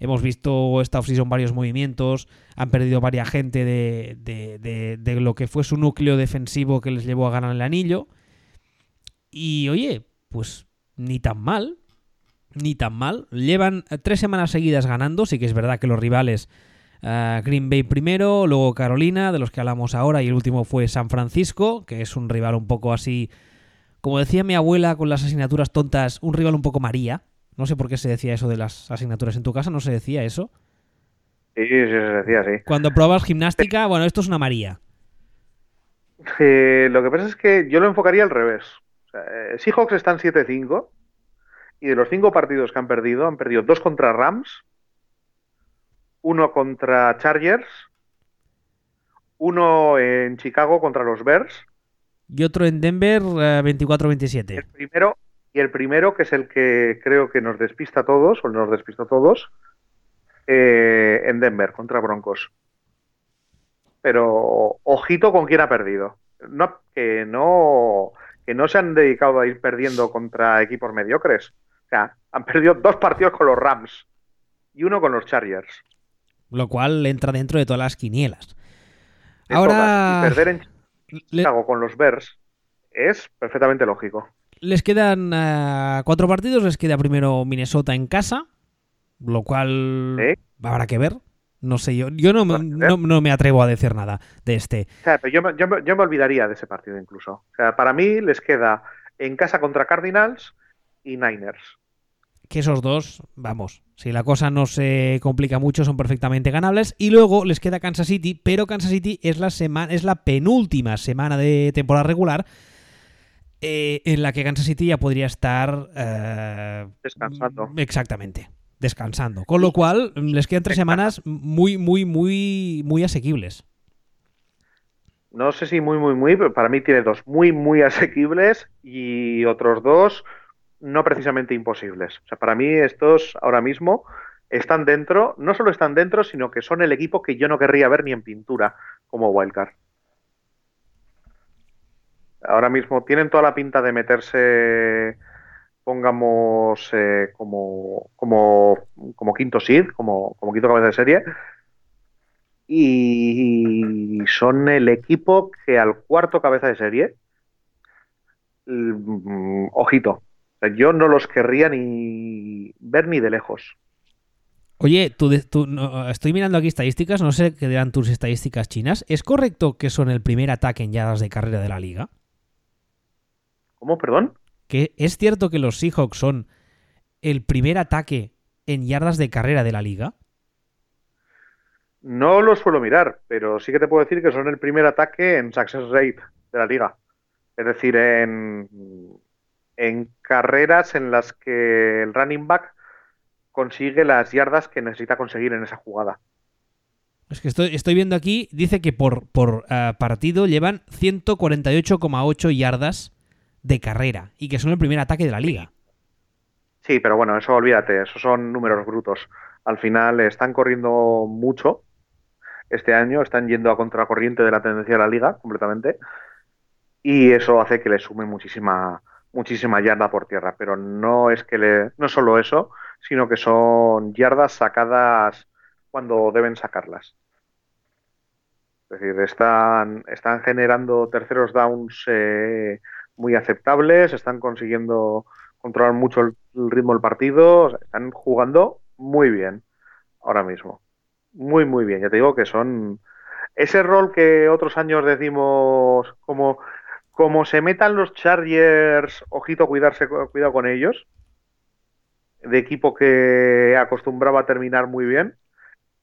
Speaker 1: Hemos visto esta offseason varios movimientos, han perdido varias gente de- de lo que fue su núcleo defensivo que les llevó a ganar el anillo. Y oye, pues ni tan mal, ni tan mal. Llevan eh, tres semanas seguidas ganando, sí que es verdad que los rivales, eh, Green Bay primero, luego Carolina, de los que hablamos ahora, y el último fue San Francisco, que es un rival un poco así, como decía mi abuela con las asignaturas tontas, un rival un poco María. No sé por qué se decía eso de las asignaturas en tu casa, no se decía eso.
Speaker 2: Sí, sí, se decía así.
Speaker 1: Cuando probabas gimnástica, bueno, esto es una María.
Speaker 2: Eh, lo que pasa es que yo lo enfocaría al revés. O sea, eh, Seahawks están 7-5 y de los cinco partidos que han perdido, han perdido dos contra Rams, uno contra Chargers, uno en Chicago contra los Bears,
Speaker 1: Y otro en Denver, eh, 24-27.
Speaker 2: el primero y el primero que es el que creo que nos despista a todos o nos despistó a todos eh, en Denver contra Broncos. Pero ojito con quién ha perdido. No, que no que no se han dedicado a ir perdiendo contra equipos mediocres. O sea, han perdido dos partidos con los Rams y uno con los Chargers.
Speaker 1: Lo cual entra dentro de todas las quinielas.
Speaker 2: De
Speaker 1: Ahora.
Speaker 2: todas. Y perder en
Speaker 1: le-
Speaker 2: Chicago con los Bears es perfectamente lógico.
Speaker 1: Les quedan eh, cuatro partidos. Les queda primero Minnesota en casa, lo cual habrá que ver. No sé, yo, yo no, no, me atrevo a decir nada de este.
Speaker 2: yo, yo, yo, me olvidaría de ese partido incluso. O sea, para mí les queda en casa contra Cardinals y Niners
Speaker 1: que esos dos, vamos, si la cosa no se complica mucho, son perfectamente ganables. Y luego les queda Kansas City, pero Kansas City es la, semana, es la penúltima semana de temporada regular. Eh, en la que Kansas City ya podría estar
Speaker 2: eh, descansando.
Speaker 1: Exactamente, descansando. Con lo cual, les quedan tres semanas muy, muy, muy, muy asequibles.
Speaker 2: No sé si muy, muy, muy, pero para mí tiene dos muy, muy asequibles y otros dos no precisamente imposibles. O sea, para mí estos ahora mismo están dentro, no solo están dentro, sino que son el equipo que yo no querría ver ni en pintura como Wildcard. Ahora mismo tienen toda la pinta de meterse, pongamos, eh, como, como, como, quinto seed, como, quinto cabeza de serie. Y son el equipo que al cuarto cabeza de serie, mm, yo no los querría ni ver ni de lejos.
Speaker 1: Oye, tú, estoy mirando aquí estadísticas, no sé qué dirán tus estadísticas chinas. ¿Es correcto que son el primer ataque en yardas de carrera de la liga?
Speaker 2: ¿Cómo, perdón?
Speaker 1: ¿Que ¿Es cierto que los Seahawks son el primer ataque en yardas de carrera de la liga?
Speaker 2: No lo suelo mirar, pero sí que te puedo decir que son el primer ataque en success rate de la liga. Es decir, en en carreras en las que el running back consigue las yardas que necesita conseguir en esa jugada.
Speaker 1: Es que estoy, estoy viendo aquí, dice que por, por eh, partido llevan 148,8 yardas de carrera y que son el primer ataque de la liga.
Speaker 2: Sí, pero bueno, eso olvídate, esos son números brutos. Al final están corriendo mucho este año, están yendo a contracorriente de la tendencia de la liga completamente y eso hace que le sume muchísima, muchísima yarda por tierra, pero no es que le, no solo eso, sino que son yardas sacadas cuando deben sacarlas. Es decir, están, están generando terceros downs eh, muy aceptables, están consiguiendo controlar mucho el, ritmo del partido, están jugando muy bien ahora mismo. Muy, muy bien. Ya te digo que son ese rol que otros años decimos como como se metan los Chargers, ojito, cuidarse, cuidado con ellos, de equipo que acostumbraba terminar muy bien,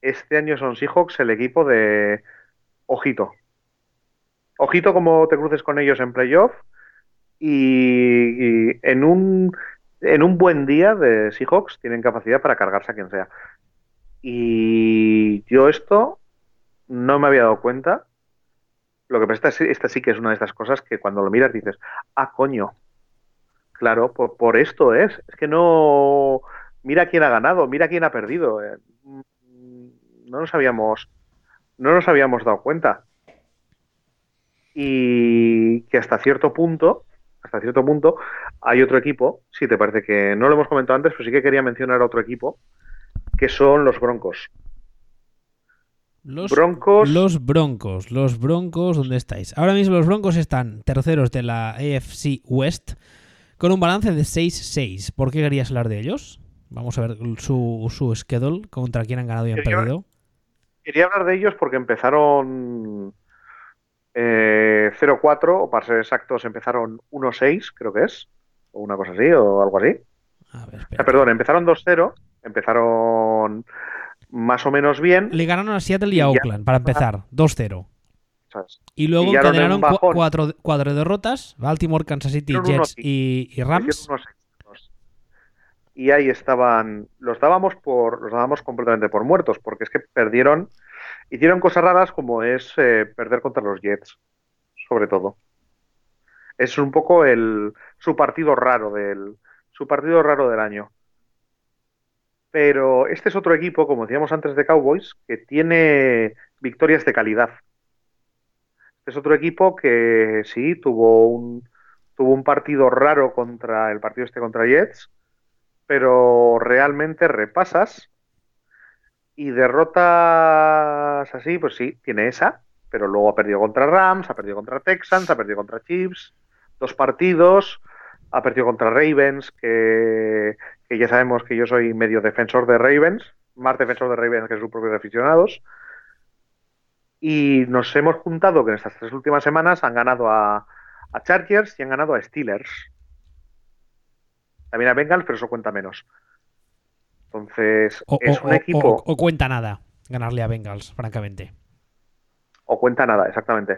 Speaker 2: este año son Seahawks el equipo de ojito. Ojito como te cruces con ellos en playoff y, en, un, en un buen día de Seahawks tienen capacidad para cargarse a quien sea. Y yo esto no me había dado cuenta lo que pasa es que esta sí que es una de estas cosas que cuando lo miras dices, ah, coño, claro, por, esto es. Es que no. Mira quién ha ganado, mira quién ha perdido. Eh, no nos habíamos. No nos habíamos dado cuenta. Y que hasta cierto punto, hasta cierto punto, hay otro equipo, si te parece que no lo hemos comentado antes, pero sí que quería mencionar otro equipo, que son los Broncos.
Speaker 1: Los Broncos. Los Broncos. Los Broncos, ¿dónde estáis? Ahora mismo los Broncos están terceros de la AFC West con un balance de 6-6. ¿Por qué querías hablar de ellos? Vamos a ver su, su schedule, contra quién han ganado y han perdido.
Speaker 2: Quería hablar de ellos porque empezaron eh, 0-4, o para ser exactos, empezaron 1-6, creo que es, o una cosa así, o algo así. A ver, ah, perdón, empezaron 2-0, empezaron más o menos bien.
Speaker 1: Le ganaron a Seattle y a Oakland, para empezar, 2-0. Y luego encadenaron cuatro, cuatro, derrotas, Baltimore, Kansas City, Jets y, Rams.
Speaker 2: Y ahí estaban, los dábamos por, los dábamos completamente por muertos, porque es que perdieron, hicieron cosas raras como es eh, perder contra los Jets, sobre todo. Es un poco el, su partido raro del, su partido raro del año. Pero este es otro equipo, como decíamos antes de Cowboys, que tiene victorias de calidad. Este es otro equipo que sí tuvo un, tuvo un partido raro contra el partido este contra Jets, pero realmente repasas y derrotas así, pues sí, tiene esa, pero luego ha perdido contra Rams, ha perdido contra Texans, ha perdido contra Chiefs, dos partidos, ha perdido contra Ravens, que, que ya sabemos que yo soy medio defensor de Ravens, más defensor de Ravens que sus propios aficionados. Y nos hemos juntado que en estas tres últimas semanas han ganado a, a Chargers y han ganado a Steelers. También a Bengals, pero eso cuenta menos. Entonces,
Speaker 1: O,
Speaker 2: es
Speaker 1: o-
Speaker 2: un equipo.
Speaker 1: o- o cuenta nada ganarle a Bengals, francamente.
Speaker 2: O cuenta nada, exactamente.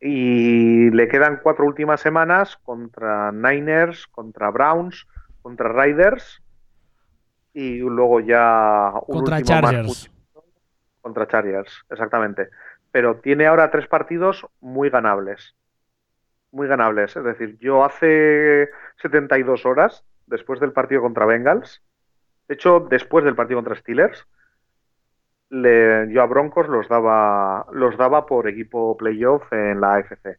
Speaker 2: Y le quedan cuatro últimas semanas contra Niners, contra Browns, contra Riders y luego ya un
Speaker 1: Contra
Speaker 2: último más
Speaker 1: Chargers.
Speaker 2: contra Chargers, exactamente. Pero tiene ahora tres partidos muy ganables. Muy ganables. Es decir, yo hace 72 horas, después del partido contra Bengals, de hecho, después del partido contra Steelers, le- yo a Broncos los daba, los daba por equipo playoff en la AFC.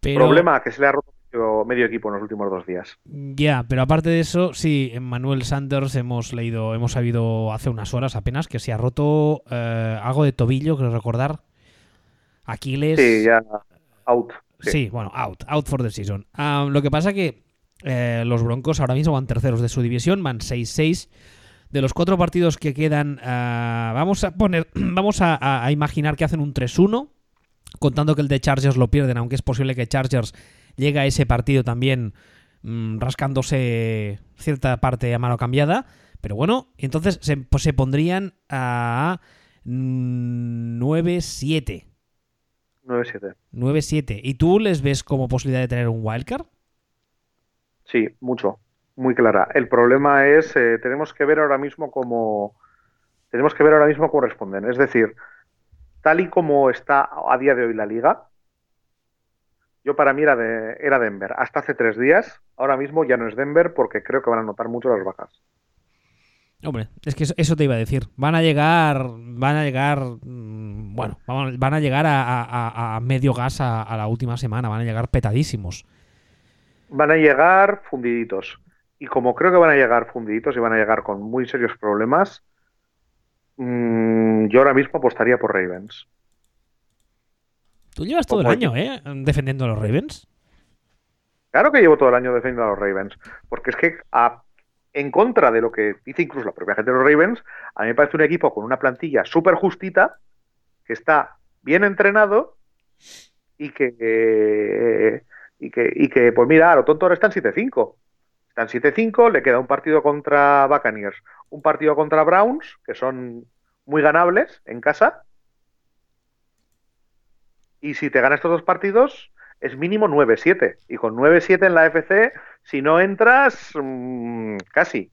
Speaker 1: Pero,
Speaker 2: Problema que se le ha roto medio, medio equipo en los últimos dos días.
Speaker 1: Ya, pero aparte de eso, sí, en Manuel Sanders hemos leído, hemos sabido hace unas horas apenas que se ha roto eh, algo de tobillo, creo recordar. Aquiles.
Speaker 2: Sí, ya out.
Speaker 1: Sí,
Speaker 2: Sí.
Speaker 1: bueno, out, out for the season. Ah, lo que pasa que eh, los Broncos ahora mismo van terceros de su división, van 6-6. De los cuatro partidos que quedan, ah, vamos a poner, vamos a, a- a imaginar que hacen un 3-1, contando que el de Chargers lo pierden, aunque es posible que Chargers llegue a ese partido también mm, rascándose cierta parte a mano cambiada. Pero bueno, entonces se, pues se pondrían a mm, 9-7.
Speaker 2: 9-7.
Speaker 1: 9-7. ¿Y tú les ves como posibilidad de tener un wildcard?
Speaker 2: Sí, mucho. Muy clara. El problema es, eh, tenemos que ver ahora mismo cómo tenemos que ver ahora mismo cómo responden. Es decir, tal y como está a día de hoy la liga, yo para mí era, de, era Denver. Hasta hace tres días, ahora mismo ya no es Denver porque creo que van a notar mucho las bajas.
Speaker 1: Hombre, es que eso, te iba a decir. Van a llegar, van a llegar, mm, bueno, van a llegar a, a- a- a medio gas a, a la última semana, van a llegar petadísimos.
Speaker 2: Van a llegar fundiditos. Y como creo que van a llegar fundiditos y van a llegar con muy serios problemas, mm, yo ahora mismo apostaría por Ravens.
Speaker 1: Tú llevas todo el año, ¿eh? Defendiendo a los Ravens.
Speaker 2: Claro que llevo todo el año defendiendo a los Ravens, porque es que a- en contra de lo que dice incluso la propia gente de los Ravens, a mí me parece un equipo con una plantilla súper justita, que está bien entrenado y que, eh, y que, y que, pues mira, a lo tonto ahora están 7-5. Están 7-5, le queda un partido contra Buccaneers, un partido contra Browns, que son muy ganables en casa. Y si te ganas estos dos partidos, es mínimo 9-7. Y con 9-7 en la FC, si no entras, mm, casi.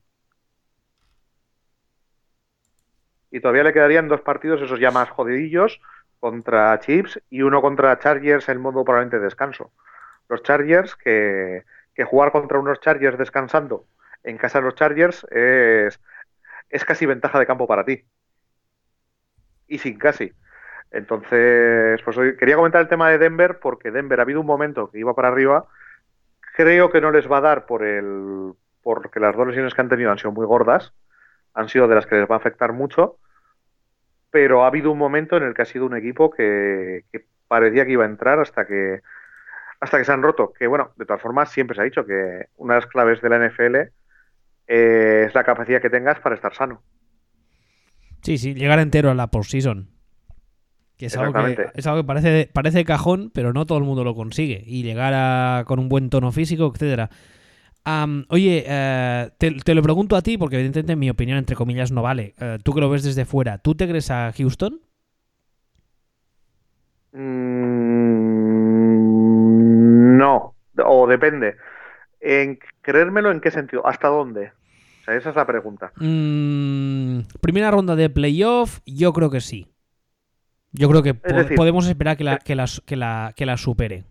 Speaker 2: Y todavía le quedarían dos partidos, esos ya más jodidillos, contra Chips y uno contra Chargers en modo probablemente descanso. Los Chargers, que, que jugar contra unos Chargers descansando en casa de los Chargers es, es casi ventaja de campo para ti. Y sin casi. Entonces, pues hoy quería comentar el tema de Denver porque Denver ha habido un momento que iba para arriba. Creo que no les va a dar por el porque las dos lesiones que han tenido han sido muy gordas, han sido de las que les va a afectar mucho, pero ha habido un momento en el que ha sido un equipo que, parecía que iba a entrar hasta que hasta que se han roto. Que bueno, de todas formas siempre se ha dicho que una de las claves de la NFL eh, es la capacidad que tengas para estar sano.
Speaker 1: Sí, sí, llegar entero a la postseason. Que es algo que,
Speaker 2: Exactamente.
Speaker 1: es algo que parece, parece cajón, pero no todo el mundo lo consigue. Y llegar a, con un buen tono físico, etcétera. Oye, eh, te, te lo pregunto a ti, porque evidentemente mi opinión, entre comillas, no vale. Eh, tú que lo ves desde fuera, ¿tú te crees a Houston?
Speaker 2: Mm, no, o depende. En creérmelo en qué sentido, hasta dónde. O sea, esa es la pregunta.
Speaker 1: Mm, primera ronda de playoff, yo creo que sí. Yo creo que po-
Speaker 2: decir,
Speaker 1: podemos esperar que la, que, la, que, la, que la supere.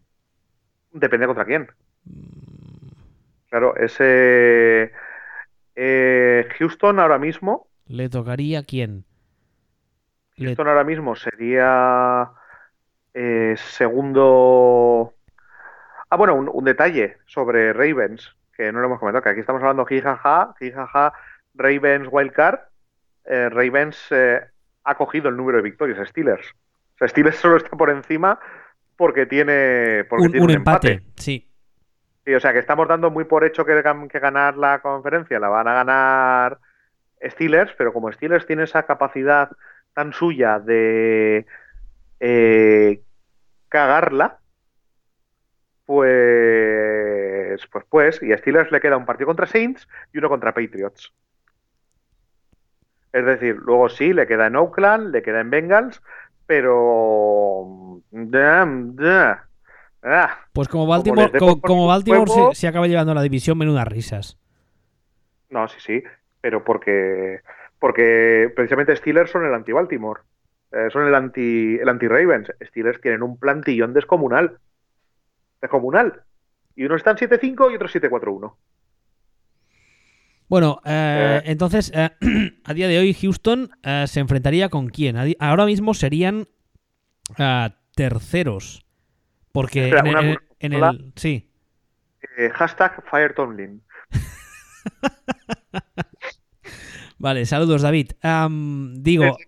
Speaker 2: Depende contra quién. Claro, ese eh, Houston ahora mismo,
Speaker 1: ¿Le tocaría a quién? Le-
Speaker 2: Houston ahora mismo sería eh, segundo. Ah, bueno, un, un detalle sobre Ravens, que no lo hemos comentado, que aquí estamos hablando jijaja, jijaja, Ravens Wildcard. Eh, Ravens eh, ha cogido el número de victorias Steelers. O sea, Steelers solo está por encima porque tiene, porque
Speaker 1: un,
Speaker 2: tiene
Speaker 1: un
Speaker 2: un
Speaker 1: empate.
Speaker 2: empate.
Speaker 1: sí.
Speaker 2: Sí, o sea que estamos dando muy por hecho que, que ganar la conferencia la van a ganar Steelers, pero como Steelers tiene esa capacidad tan suya de eh, cagarla, pues, pues, pues, y a Steelers le queda un partido contra Saints y uno contra Patriots. Es decir, luego sí, le queda en Oakland, le queda en Bengals, pero...
Speaker 1: Ah, pues como Baltimore, como, Baltimore se, acaba llevando la división, menudas risas.
Speaker 2: No, sí, sí, pero porque, porque precisamente Steelers son el anti-Baltimore. Eh, son el anti el anti Ravens. Steelers tienen un plantillón descomunal. Descomunal. Y uno está en 7-5 y otro 7-4-1.
Speaker 1: Bueno, eh, eh. entonces, a día de hoy Houston se enfrentaría con quién? Ahora mismo serían terceros. Porque en, el, Sí.
Speaker 2: hashtag FireTomlin.
Speaker 1: vale, saludos David. digo,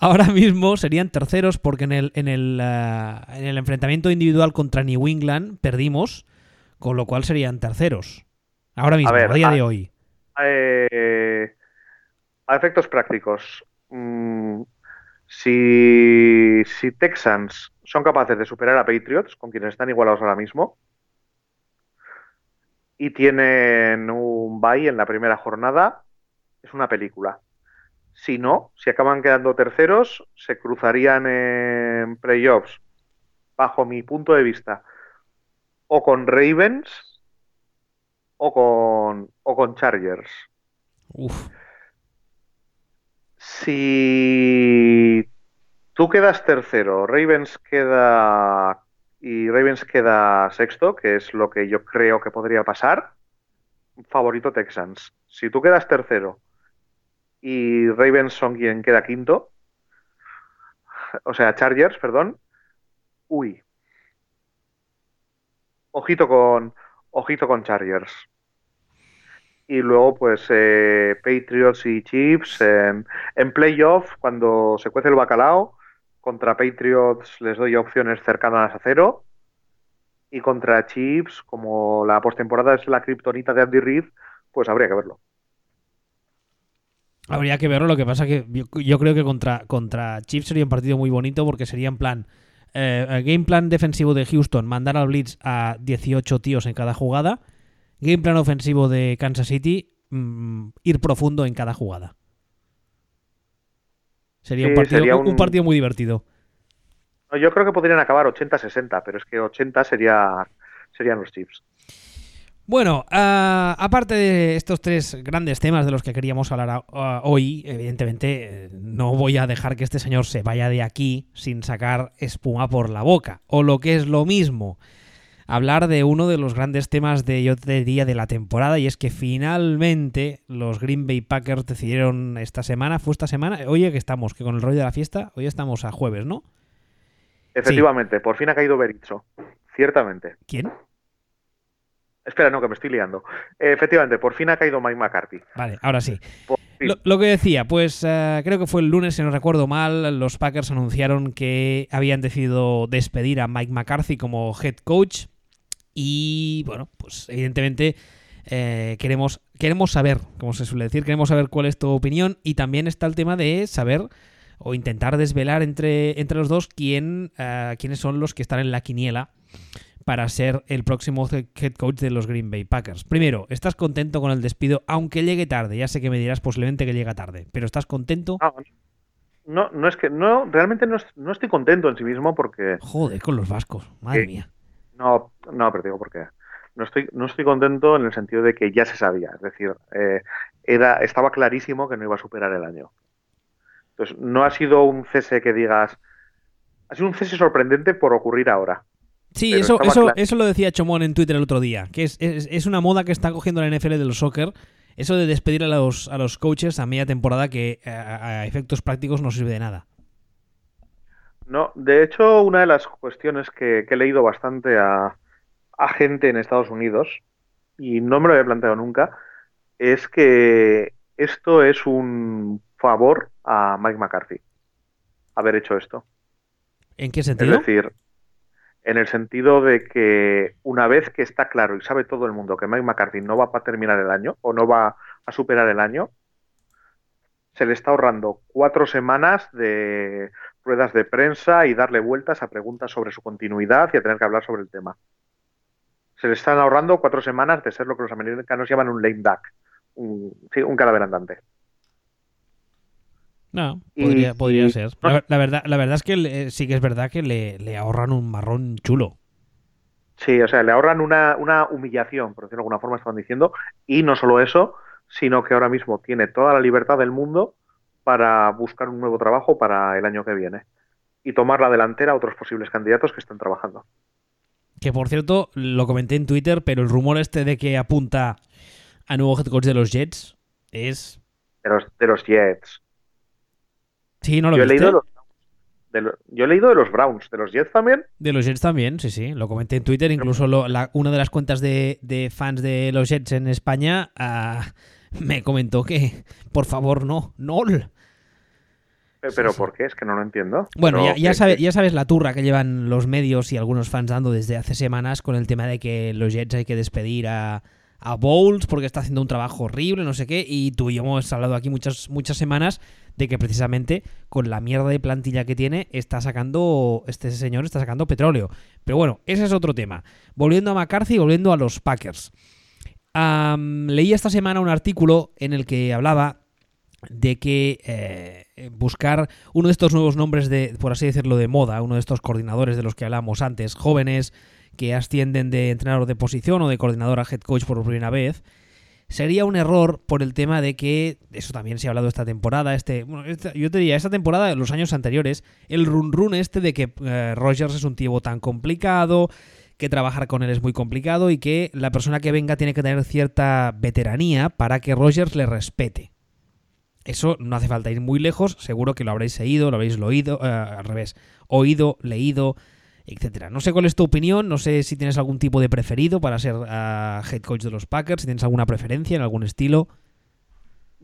Speaker 1: ahora mismo serían terceros porque en el, en el, eh, en el enfrentamiento individual contra New England perdimos, con lo cual serían terceros. Ahora mismo, a, día de hoy.
Speaker 2: Eh, a efectos prácticos, mm, si, si Texans son capaces de superar a Patriots, con quienes están igualados ahora mismo, y tienen un bye en la primera jornada, es una película. Si no, si acaban quedando terceros, se cruzarían en playoffs, bajo mi punto de vista, o con Ravens o con, o con Chargers. Si tú quedas tercero, Ravens queda y Ravens queda sexto, que es lo que yo creo que podría pasar, favorito Texans. Si tú quedas tercero y Ravens son quien queda quinto, o sea, Chargers, perdón, uy. Ojito con, ojito con Chargers. Y luego, pues, eh, Patriots y Chiefs en, playoff, cuando se cuece el bacalao, contra Patriots les doy opciones cercanas a cero. Y contra Chiefs, como la postemporada es la kriptonita de Andy Reid, pues habría que verlo.
Speaker 1: Habría que verlo, lo que pasa que yo, creo que contra, contra Chiefs sería un partido muy bonito porque sería en plan eh, game plan defensivo de Houston, mandar al blitz a 18 tíos en cada jugada, game plan ofensivo de Kansas City, mm, ir profundo en cada jugada. Sería, un, partido, un... partido muy divertido.
Speaker 2: yo creo que podrían acabar 80-60, pero es que 80 sería, serían los Chiefs.
Speaker 1: Bueno, ah, aparte de estos tres grandes temas de los que queríamos hablar hoy, evidentemente eh, no voy a dejar que este señor se vaya de aquí sin sacar espuma por la boca. O lo que es lo mismo, hablar de uno de los grandes temas de yo te diría de la temporada y es que finalmente los Green Bay Packers decidieron esta semana, fue esta semana, oye que estamos, que con el rollo de la fiesta, hoy estamos a jueves, ¿no?
Speaker 2: Efectivamente, por fin ha caído Berizzo, ciertamente.
Speaker 1: ¿Quién?
Speaker 2: Espera, no, que me estoy liando. efectivamente, por fin ha caído Mike McCarthy.
Speaker 1: Vale, ahora sí. Lo, que decía, pues eh, creo que fue el lunes, si no recuerdo mal, los Packers anunciaron que habían decidido despedir a Mike McCarthy como head coach. Y bueno, pues evidentemente eh, queremos, queremos saber, como se suele decir, queremos saber cuál es tu opinión. Y también está el tema de saber o intentar desvelar entre, entre los dos quién, eh, quiénes son los que están en la quiniela para ser el próximo head coach de los Green Bay Packers. Primero, ¿estás contento con el despido, aunque llegue tarde? Ya sé que me dirás posiblemente que llega tarde, pero ¿estás contento?
Speaker 2: No, no, es que no, realmente no, no, estoy contento en sí mismo porque.
Speaker 1: Joder, con los vascos, madre mía.
Speaker 2: No, no, pero digo porque no estoy, no estoy contento en el sentido de que ya se sabía, es decir, eh, era, estaba clarísimo que no iba a superar el año. Entonces, no ha sido un cese que digas, ha sido un cese sorprendente por ocurrir ahora.
Speaker 1: Sí, eso, eso, eso lo decía Chomón en Twitter el otro día, que es, una moda que está cogiendo la NFL de los soccer, eso de despedir a los, a los coaches a media temporada que a, efectos prácticos no sirve de nada.
Speaker 2: No, de hecho, una de las cuestiones que, he leído bastante a, a, gente en Estados Unidos, y no me lo había planteado nunca, es que esto es un favor a Mike McCarthy, haber hecho esto.
Speaker 1: ¿En qué sentido?
Speaker 2: Es decir, en el sentido de que una vez que está claro y sabe todo el mundo que Mike McCarthy no va a terminar el año o no va a superar el año, se le está ahorrando cuatro semanas de ruedas de prensa y darle vueltas a preguntas sobre su continuidad y a tener que hablar sobre el tema. Se le están ahorrando cuatro semanas de ser lo que los americanos llaman un lame duck, un, sí, un cadáver andante.
Speaker 1: No, podría, podría ser. La, verdad, la verdad es que sí que es verdad que le, ahorran un marrón chulo.
Speaker 2: Sí, o sea, le ahorran una, una humillación, por decirlo de alguna forma, estaban diciendo. Y no solo eso, sino que ahora mismo tiene toda la libertad del mundo para buscar un nuevo trabajo para el año que viene y tomar la delantera a otros posibles candidatos que están trabajando.
Speaker 1: Que por cierto, lo comenté en Twitter, pero el rumor este de que apunta a nuevo head coach de los Jets es.
Speaker 2: De los, de los Jets.
Speaker 1: Sí, no lo
Speaker 2: yo he leído de Yo he leído de los Browns, de los Jets también.
Speaker 1: De los Jets también, sí, sí. Lo comenté en Twitter. Incluso una de las cuentas de, fans de los Jets en España ah, me comentó que, por favor, no, no.
Speaker 2: Pero ¿por qué? Es que no lo entiendo.
Speaker 1: Bueno, ya, ya, ya, sabes la turra que llevan los medios y algunos fans dando desde hace semanas con el tema de que los Jets hay que despedir a, a Bowles porque está haciendo un trabajo horrible, no sé qué, y tú y yo hemos hablado aquí muchas, muchas semanas de que precisamente con la mierda de plantilla que tiene está sacando, este señor está sacando petróleo. Pero bueno, ese es otro tema. Volviendo a McCarthy, volviendo a los Packers. leí esta semana un artículo en el que hablaba de que eh, buscar uno de estos nuevos nombres de, por así decirlo, de moda, uno de estos coordinadores de los que hablamos antes, jóvenes, que ascienden de entrenador de posición o de coordinador a head coach por primera vez, sería un error por el tema de que, eso también se ha hablado esta temporada, este, bueno, yo te diría, esta temporada, los años anteriores, el run run este de que eh, Rogers es un tío tan complicado, que trabajar con él es muy complicado y que la persona que venga tiene que tener cierta veteranía para que Rogers le respete. Eso no hace falta ir muy lejos, seguro que lo habréis oído, lo habréis oído, eh, al revés, oído, leído, etcétera. No sé cuál es tu opinión, no sé si tienes algún tipo de preferido para ser uh, head coach de los Packers, si tienes alguna preferencia en algún estilo.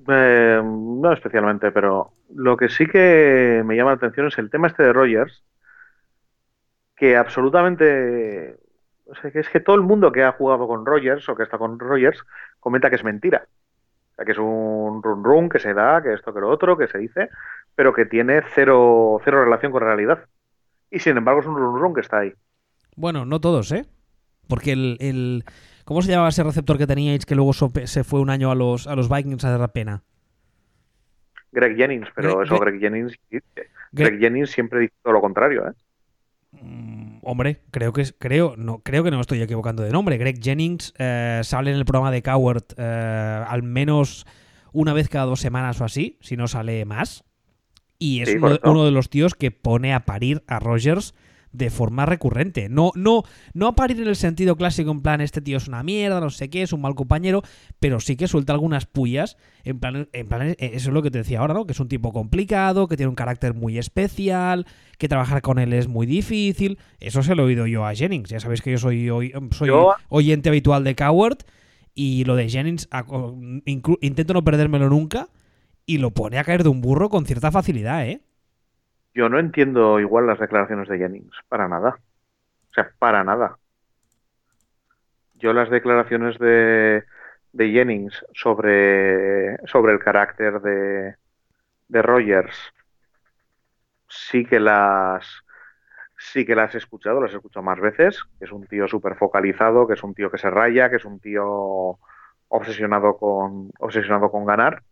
Speaker 2: Eh, no especialmente, pero lo que sí que me llama la atención es el tema este de Rogers, que absolutamente, es que todo el mundo que ha jugado con Rogers o que está con Rogers comenta que es mentira. O sea, que es un run run que se da, que esto que lo otro, que se dice, pero que tiene cero, cero relación con realidad y sin embargo es un run run que está ahí.
Speaker 1: Bueno, no todos, ¿eh? Porque el, ¿Cómo se llamaba ese receptor que teníais que luego se fue un año a los, a los Vikings a dar pena?
Speaker 2: Greg Jennings, pero eso Greg, Jennings Greg, Jennings siempre dice todo lo contrario, ¿eh?
Speaker 1: Mm, hombre, creo que creo no creo que no me estoy equivocando de nombre. Greg Jennings eh, sale en el programa de Coward eh, al menos una vez cada dos semanas o así, si no sale más. Y es uno, de los tíos que pone a parir a Rogers de forma recurrente. No, no, no a parir en el sentido clásico, en plan, este tío es una mierda, no sé qué, es un mal compañero, pero sí que suelta algunas pullas. En plan, en plan, eh, eso es lo que te decía ahora, ¿no? Que es un tipo complicado, que tiene un carácter muy especial, que trabajar con él es muy difícil. Eso se lo he oído yo a Jennings. Ya sabéis que yo soy, soy oyente habitual de Coward. Y lo de Jennings, intento no perdérmelo nunca y lo pone a caer de un burro con cierta facilidad, ¿eh?
Speaker 2: Yo no entiendo igual las declaraciones de Jennings, para nada. O sea, para nada. Yo las declaraciones de, de Jennings sobre, sobre el carácter de, de Rogers sí que las sí que las he escuchado, las he escuchado más veces, que es un tío súper focalizado, que es un tío que se raya, que es un tío obsesionado con, obsesionado con ganar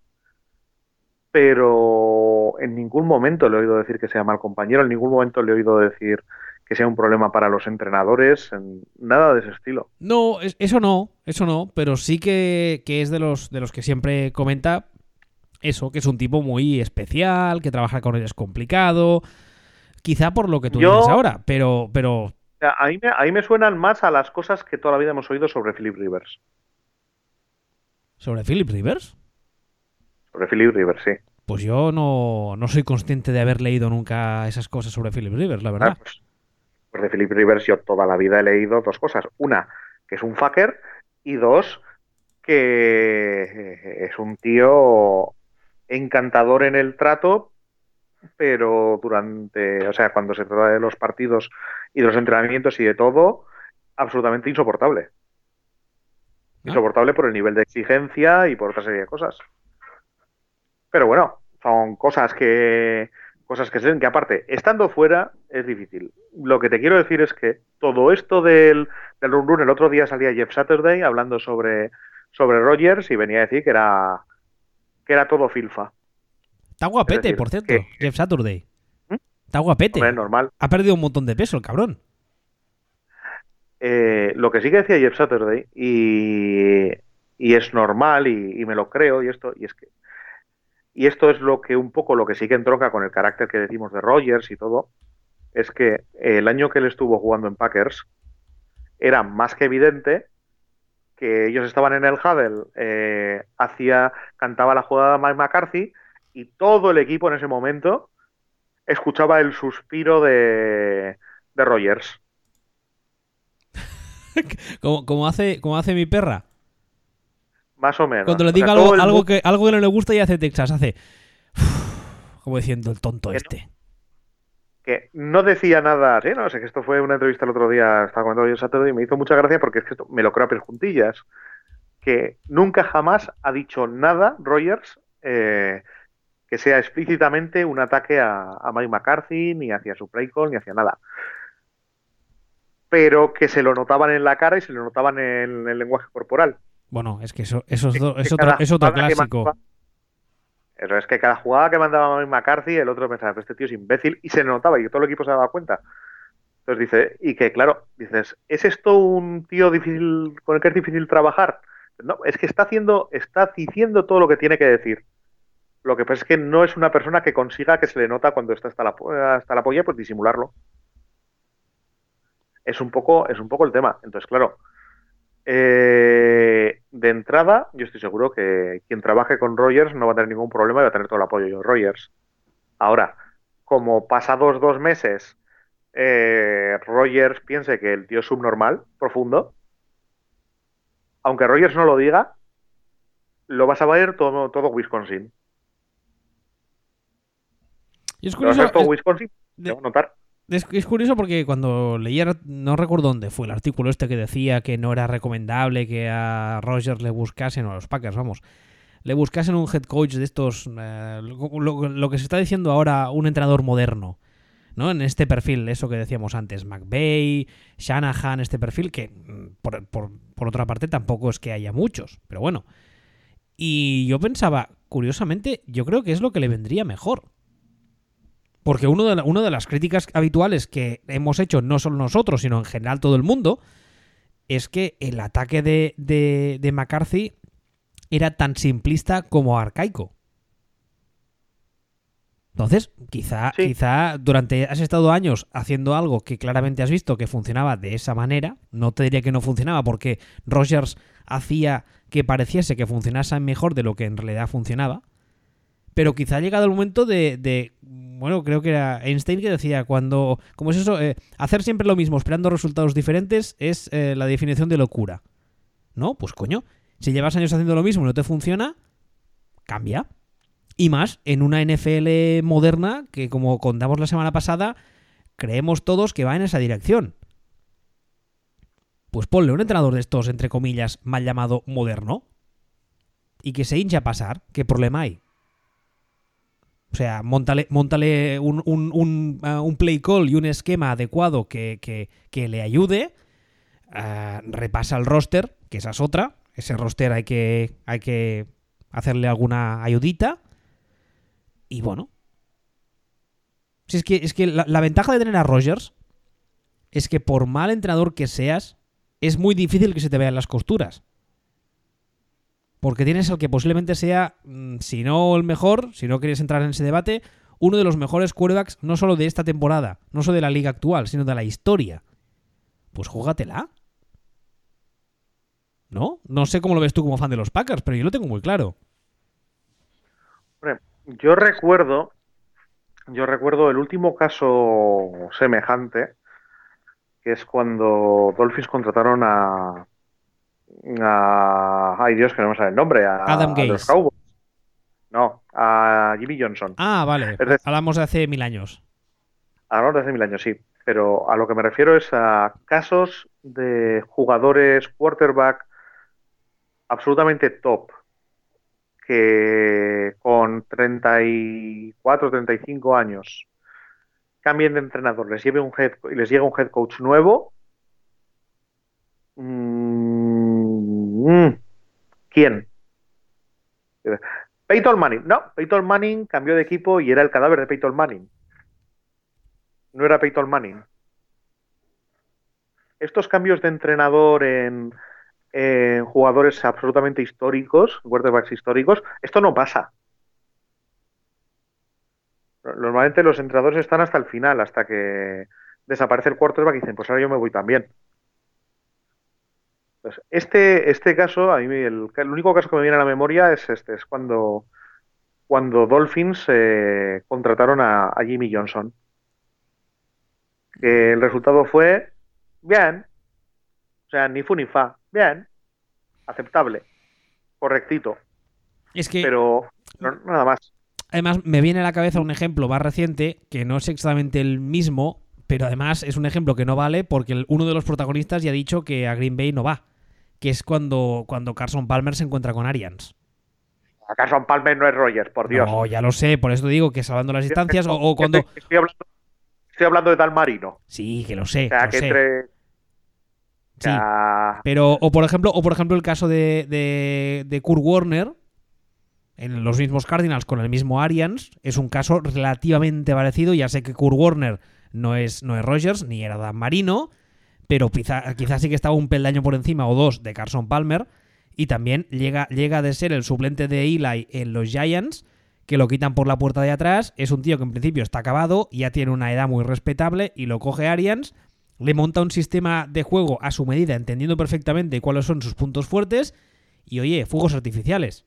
Speaker 2: pero en ningún momento le he oído decir que sea mal compañero, en ningún momento le he oído decir que sea un problema para los entrenadores, nada de ese estilo.
Speaker 1: No, eso no, eso no, pero sí que, es de los, de los que siempre comenta eso, que es un tipo muy especial, que trabajar con él es complicado, quizá por lo que tú dices ahora, pero... pero...
Speaker 2: Me, ahí me suenan más a las cosas que toda la vida hemos oído sobre Philip Rivers.
Speaker 1: ¿Sobre Philip Rivers?
Speaker 2: Sobre Philip Rivers, sí.
Speaker 1: Pues yo no, soy consciente de haber leído nunca esas cosas sobre Philip Rivers, la verdad. Ah,
Speaker 2: pues, pues, de Philip Rivers yo toda la vida he leído dos cosas. Una, que es un fucker, y dos, que es un tío encantador en el trato, pero durante, o sea, cuando se trata de los partidos y de los entrenamientos y de todo, absolutamente insoportable.
Speaker 1: Ah.
Speaker 2: Insoportable por el nivel de exigencia y por otra serie de cosas. Pero bueno, son cosas que cosas que se ven que aparte, estando fuera es difícil. Lo que te quiero decir es que todo esto del, del run run, el otro día salía Jeff Saturday hablando sobre, sobre Rogers y venía a decir que era que era todo filfa.
Speaker 1: Está guapete,
Speaker 2: decir,
Speaker 1: por cierto,
Speaker 2: que-
Speaker 1: Jeff Saturday.
Speaker 2: ¿Mm?
Speaker 1: Está guapete.
Speaker 2: Hombre, normal.
Speaker 1: Ha perdido un montón de peso el cabrón.
Speaker 2: Eh, lo que sí que decía Jeff Saturday, y, y es normal, y, y me lo creo, y esto, y es que y esto es lo que un poco lo que sí que entronca con el carácter que decimos de Rogers y todo, es que el año que él estuvo jugando en Packers era más que evidente que ellos estaban en el huddle, eh, hacía, cantaba la jugada Mike McCarthy y todo el equipo en ese momento escuchaba el suspiro de, de Rogers.
Speaker 1: Como, como hace, como hace mi perra.
Speaker 2: Más o menos.
Speaker 1: Cuando le
Speaker 2: O sea,
Speaker 1: diga algo,
Speaker 2: el
Speaker 1: algo,
Speaker 2: mundo-
Speaker 1: que, algo que no le gusta y hace Texas, hace. Como diciendo el tonto
Speaker 2: Que no.
Speaker 1: este.
Speaker 2: que no decía nada, sí, no sé, que esto fue una entrevista el otro día, estaba comentando yo el y me hizo mucha gracia porque es que esto me lo creo a pies juntillas, que nunca jamás ha dicho nada Rogers eh, que sea explícitamente un ataque a, a Mike McCarthy, ni hacia su play call, ni hacia nada. Pero que se lo notaban en la cara y se lo notaban en el lenguaje corporal.
Speaker 1: Bueno, es que eso, eso es, do-
Speaker 2: Que
Speaker 1: es otro, es otro clásico.
Speaker 2: mandaba- es que cada jugada que mandaba McCarthy, el otro pensaba, este tío es imbécil, y se notaba, y todo el equipo se daba cuenta. Entonces dice, y que claro, dices, ¿es esto un tío difícil con el que es difícil trabajar? No, es que está haciendo, está diciendo todo lo que tiene que decir. Lo que pasa es que no es una persona que consiga que se le nota cuando está hasta la, hasta la polla, pues disimularlo. Es un poco, es un poco el tema. Entonces, claro, eh, de entrada, yo estoy seguro que quien trabaje con Rogers no va a tener ningún problema y va a tener todo el apoyo de Rogers. Ahora, como pasados dos meses, eh, Rogers piense que el tío es subnormal, profundo, aunque Rogers no lo diga, lo vas a ver todo, todo Wisconsin.
Speaker 1: Y es
Speaker 2: Lo vas a ver todo
Speaker 1: es-
Speaker 2: Wisconsin,
Speaker 1: de-
Speaker 2: notar.
Speaker 1: Es, curioso porque cuando leía, no recuerdo dónde fue el artículo este que decía que no era recomendable que a Rogers le buscasen, o a los Packers, vamos, le buscasen un head coach de estos, eh, lo que se está diciendo ahora, un entrenador moderno, ¿no? En este perfil, eso que decíamos antes, McVeigh, Shanahan, este perfil, que mm, por, por- por otra parte tampoco es que haya muchos, pero bueno. Y yo pensaba, curiosamente, yo creo que es lo que le vendría mejor. Porque uno de la- una de las críticas habituales que hemos hecho, no solo nosotros, sino en general todo el mundo, es que el ataque de, de- de McCarthy era tan simplista como arcaico. Entonces, quizá,
Speaker 2: Sí.
Speaker 1: quizá durante has estado años haciendo algo que claramente has visto que funcionaba de esa manera. No te diría que no funcionaba porque Rogers hacía que pareciese que funcionase mejor de lo que en realidad funcionaba. Pero quizá ha llegado el momento de, de- bueno, creo que era Einstein que decía cuando, ¿cómo es eso? Eh, hacer siempre lo mismo esperando resultados diferentes es eh, la definición de locura. ¿No? Pues coño, si llevas años haciendo lo mismo y no te funciona, cambia. Y más en una NFL moderna que, como contamos la semana pasada, creemos todos que va en esa dirección. Pues ponle un entrenador de estos, entre comillas, mal llamado moderno, y que se hincha a pasar. ¿Qué problema hay? O sea, montale, montale un, un- un, ah, un play call y un esquema adecuado que, que- que le ayude. Ah, repasa el roster, que esa es otra. Ese roster hay que, hay que hacerle alguna ayudita. Y bueno. Si es que, es que la, la ventaja de tener a Rogers es que por mal entrenador que seas, es muy difícil que se te vean las costuras. Porque tienes al que posiblemente sea, mm, si no el mejor, si no quieres entrar en ese debate, uno de los mejores quarterbacks, no solo de esta temporada, no solo de la liga actual, sino de la historia. Pues júgatela. ¿No? No sé cómo lo ves tú como fan de los Packers, pero yo lo tengo muy claro.
Speaker 2: Yo recuerdo, yo recuerdo el último caso semejante, que es cuando Dolphins contrataron a, a ay Dios, que no me sale el nombre, a,
Speaker 1: Adam
Speaker 2: a los. Cowboys. No, a Jimmy Johnson.
Speaker 1: Ah, vale.
Speaker 2: Decir-
Speaker 1: Hablamos de hace mil años.
Speaker 2: Hablamos de hace mil años, sí. Pero a lo que me refiero es a casos de jugadores quarterback absolutamente top que con 34, 35 años cambien de entrenador, les lleve un head les llega un head coach nuevo. Mm, ¿Quién? Peyton Manning. No, Peyton Manning cambió de equipo y era el cadáver de Peyton Manning. No era Peyton Manning. Estos cambios de entrenador en, en jugadores absolutamente históricos, quarterbacks históricos, esto no pasa. Normalmente los entrenadores están hasta el final, hasta que desaparece el quarterback y dicen, pues ahora yo me voy también. Pues este, este caso, a mí el, el, único caso que me viene a la memoria es este, es cuando, cuando Dolphins eh, contrataron a, a, Jimmy Johnson. Que el resultado fue bien, o sea, ni fu ni fa, bien, aceptable, correctito.
Speaker 1: Es que.
Speaker 2: Pero no, nada más.
Speaker 1: Además, me viene a la cabeza un ejemplo más reciente, que no es exactamente el mismo, pero además es un ejemplo que no vale porque uno de los protagonistas ya ha dicho que a Green Bay no va, que es cuando, cuando Carson Palmer se encuentra con Arians.
Speaker 2: A Carson Palmer no es Rogers, por Dios.
Speaker 1: No, ya lo sé, por eso digo que salvando las distancias o, o, cuando...
Speaker 2: Estoy hablando, estoy hablando, de tal Marino.
Speaker 1: Sí, que lo sé.
Speaker 2: O sea, que
Speaker 1: sé.
Speaker 2: entre...
Speaker 1: Sí, pero, o por ejemplo, o por ejemplo el caso de, de, de Kurt Warner, en los mismos Cardinals con el mismo Arians, es un caso relativamente parecido. Ya sé que Kurt Warner no es, no es Rogers, ni era Dan Marino, pero quizás quizá sí que estaba un peldaño por encima o dos de Carson Palmer. Y también llega, llega de ser el suplente de Eli en los Giants, que lo quitan por la puerta de atrás. Es un tío que en principio está acabado, ya tiene una edad muy respetable, y lo coge Arians, le monta un sistema de juego a su medida, entendiendo perfectamente cuáles son sus puntos fuertes, y oye, fuegos artificiales.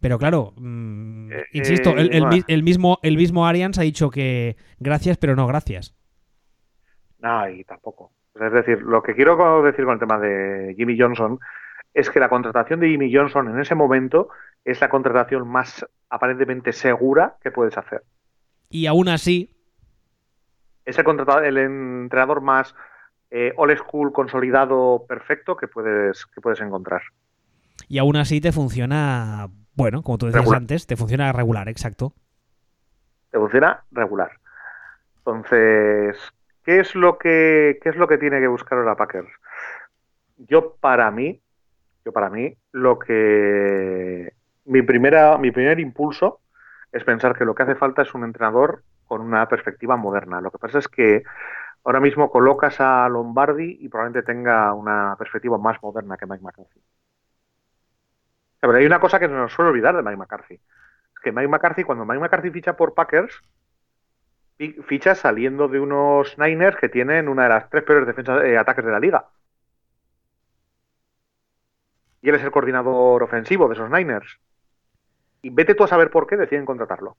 Speaker 1: Pero claro, mmm, eh, insisto, el, el, el, mismo, el mismo Arians ha dicho que gracias, pero no gracias.
Speaker 2: No, y tampoco. Es decir, lo que quiero decir con el tema de Jimmy Johnson es que la contratación de Jimmy Johnson en ese momento es la contratación más aparentemente segura que puedes hacer.
Speaker 1: Y aún así.
Speaker 2: Es el, entrenador más eh, old school, consolidado, perfecto que puedes, que puedes encontrar.
Speaker 1: Y aún así te funciona bueno, como tú decías
Speaker 2: regular.
Speaker 1: antes, te funciona regular, exacto.
Speaker 2: Te funciona regular. Entonces, ¿qué es lo que, qué es lo que tiene que buscar ahora Packers? Yo para mí, yo para mí, lo que mi primera, mi primer impulso es pensar que lo que hace falta es un entrenador con una perspectiva moderna. Lo que pasa es que ahora mismo colocas a Lombardi y probablemente tenga una perspectiva más moderna que Mike McCarthy. Pero hay una cosa que no nos suele olvidar de Mike McCarthy. Es que Mike McCarthy, cuando Mike McCarthy ficha por Packers, ficha saliendo de unos Niners que tienen una de las tres peores defensas eh, ataques de la liga. Y él es el coordinador ofensivo de esos Niners. Y vete tú a saber por qué deciden contratarlo.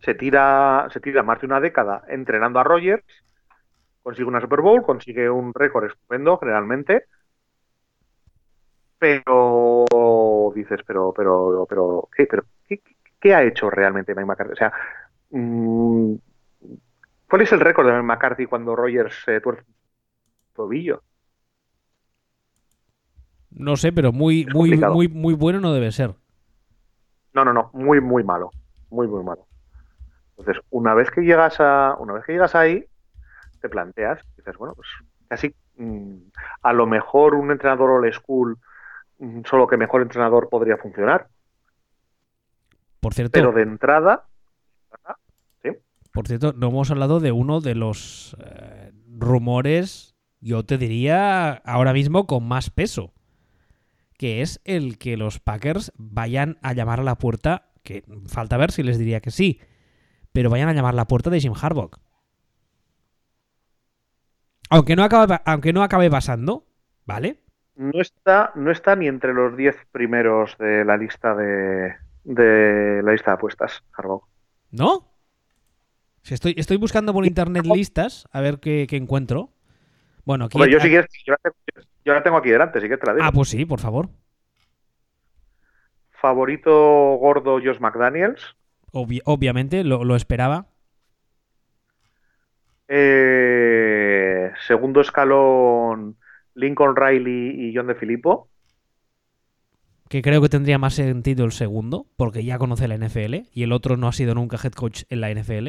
Speaker 2: Se tira, se tira más de una década entrenando a Rogers consigue una Super Bowl, consigue un récord estupendo generalmente, pero dices, pero, pero, pero, ¿qué, pero, ¿qué, qué ha hecho realmente Mike McCarthy? O sea, mmm, ¿cuál es el récord de Mike McCarthy cuando Rogers eh, tuerce el tobillo?
Speaker 1: No sé, pero muy, muy, muy, muy bueno no debe ser.
Speaker 2: No, no, no, muy, muy malo, muy, muy malo. Entonces, una vez que llegas a, una vez que llegas ahí, te planteas, dices, bueno, pues casi mmm, a lo mejor un entrenador old school, solo que mejor entrenador podría funcionar.
Speaker 1: Por cierto.
Speaker 2: Pero de entrada. ¿sí?
Speaker 1: Por cierto, no hemos hablado de uno de los eh, rumores, yo te diría ahora mismo con más peso. Que es el que los Packers vayan a llamar a la puerta. Que falta ver si les diría que sí. Pero vayan a llamar a la puerta de Jim Harbaugh. Aunque no acabe, aunque no acabe pasando, ¿vale?
Speaker 2: No está, no está ni entre los 10 primeros de la lista de, de la lista de apuestas, Harbaugh.
Speaker 1: ¿No? Si estoy, estoy buscando por internet listas a ver qué, qué encuentro. Bueno, aquí
Speaker 2: Hombre, yo, si quieres, yo, la tengo, yo, la tengo, aquí delante, sí que te la digo.
Speaker 1: Ah, pues sí, por favor.
Speaker 2: Favorito gordo Josh McDaniels.
Speaker 1: Obvi- obviamente, lo, lo esperaba.
Speaker 2: Eh, segundo escalón, Lincoln Riley y John de Filippo.
Speaker 1: Que creo que tendría más sentido el segundo, porque ya conoce la NFL y el otro no ha sido nunca head coach en la NFL.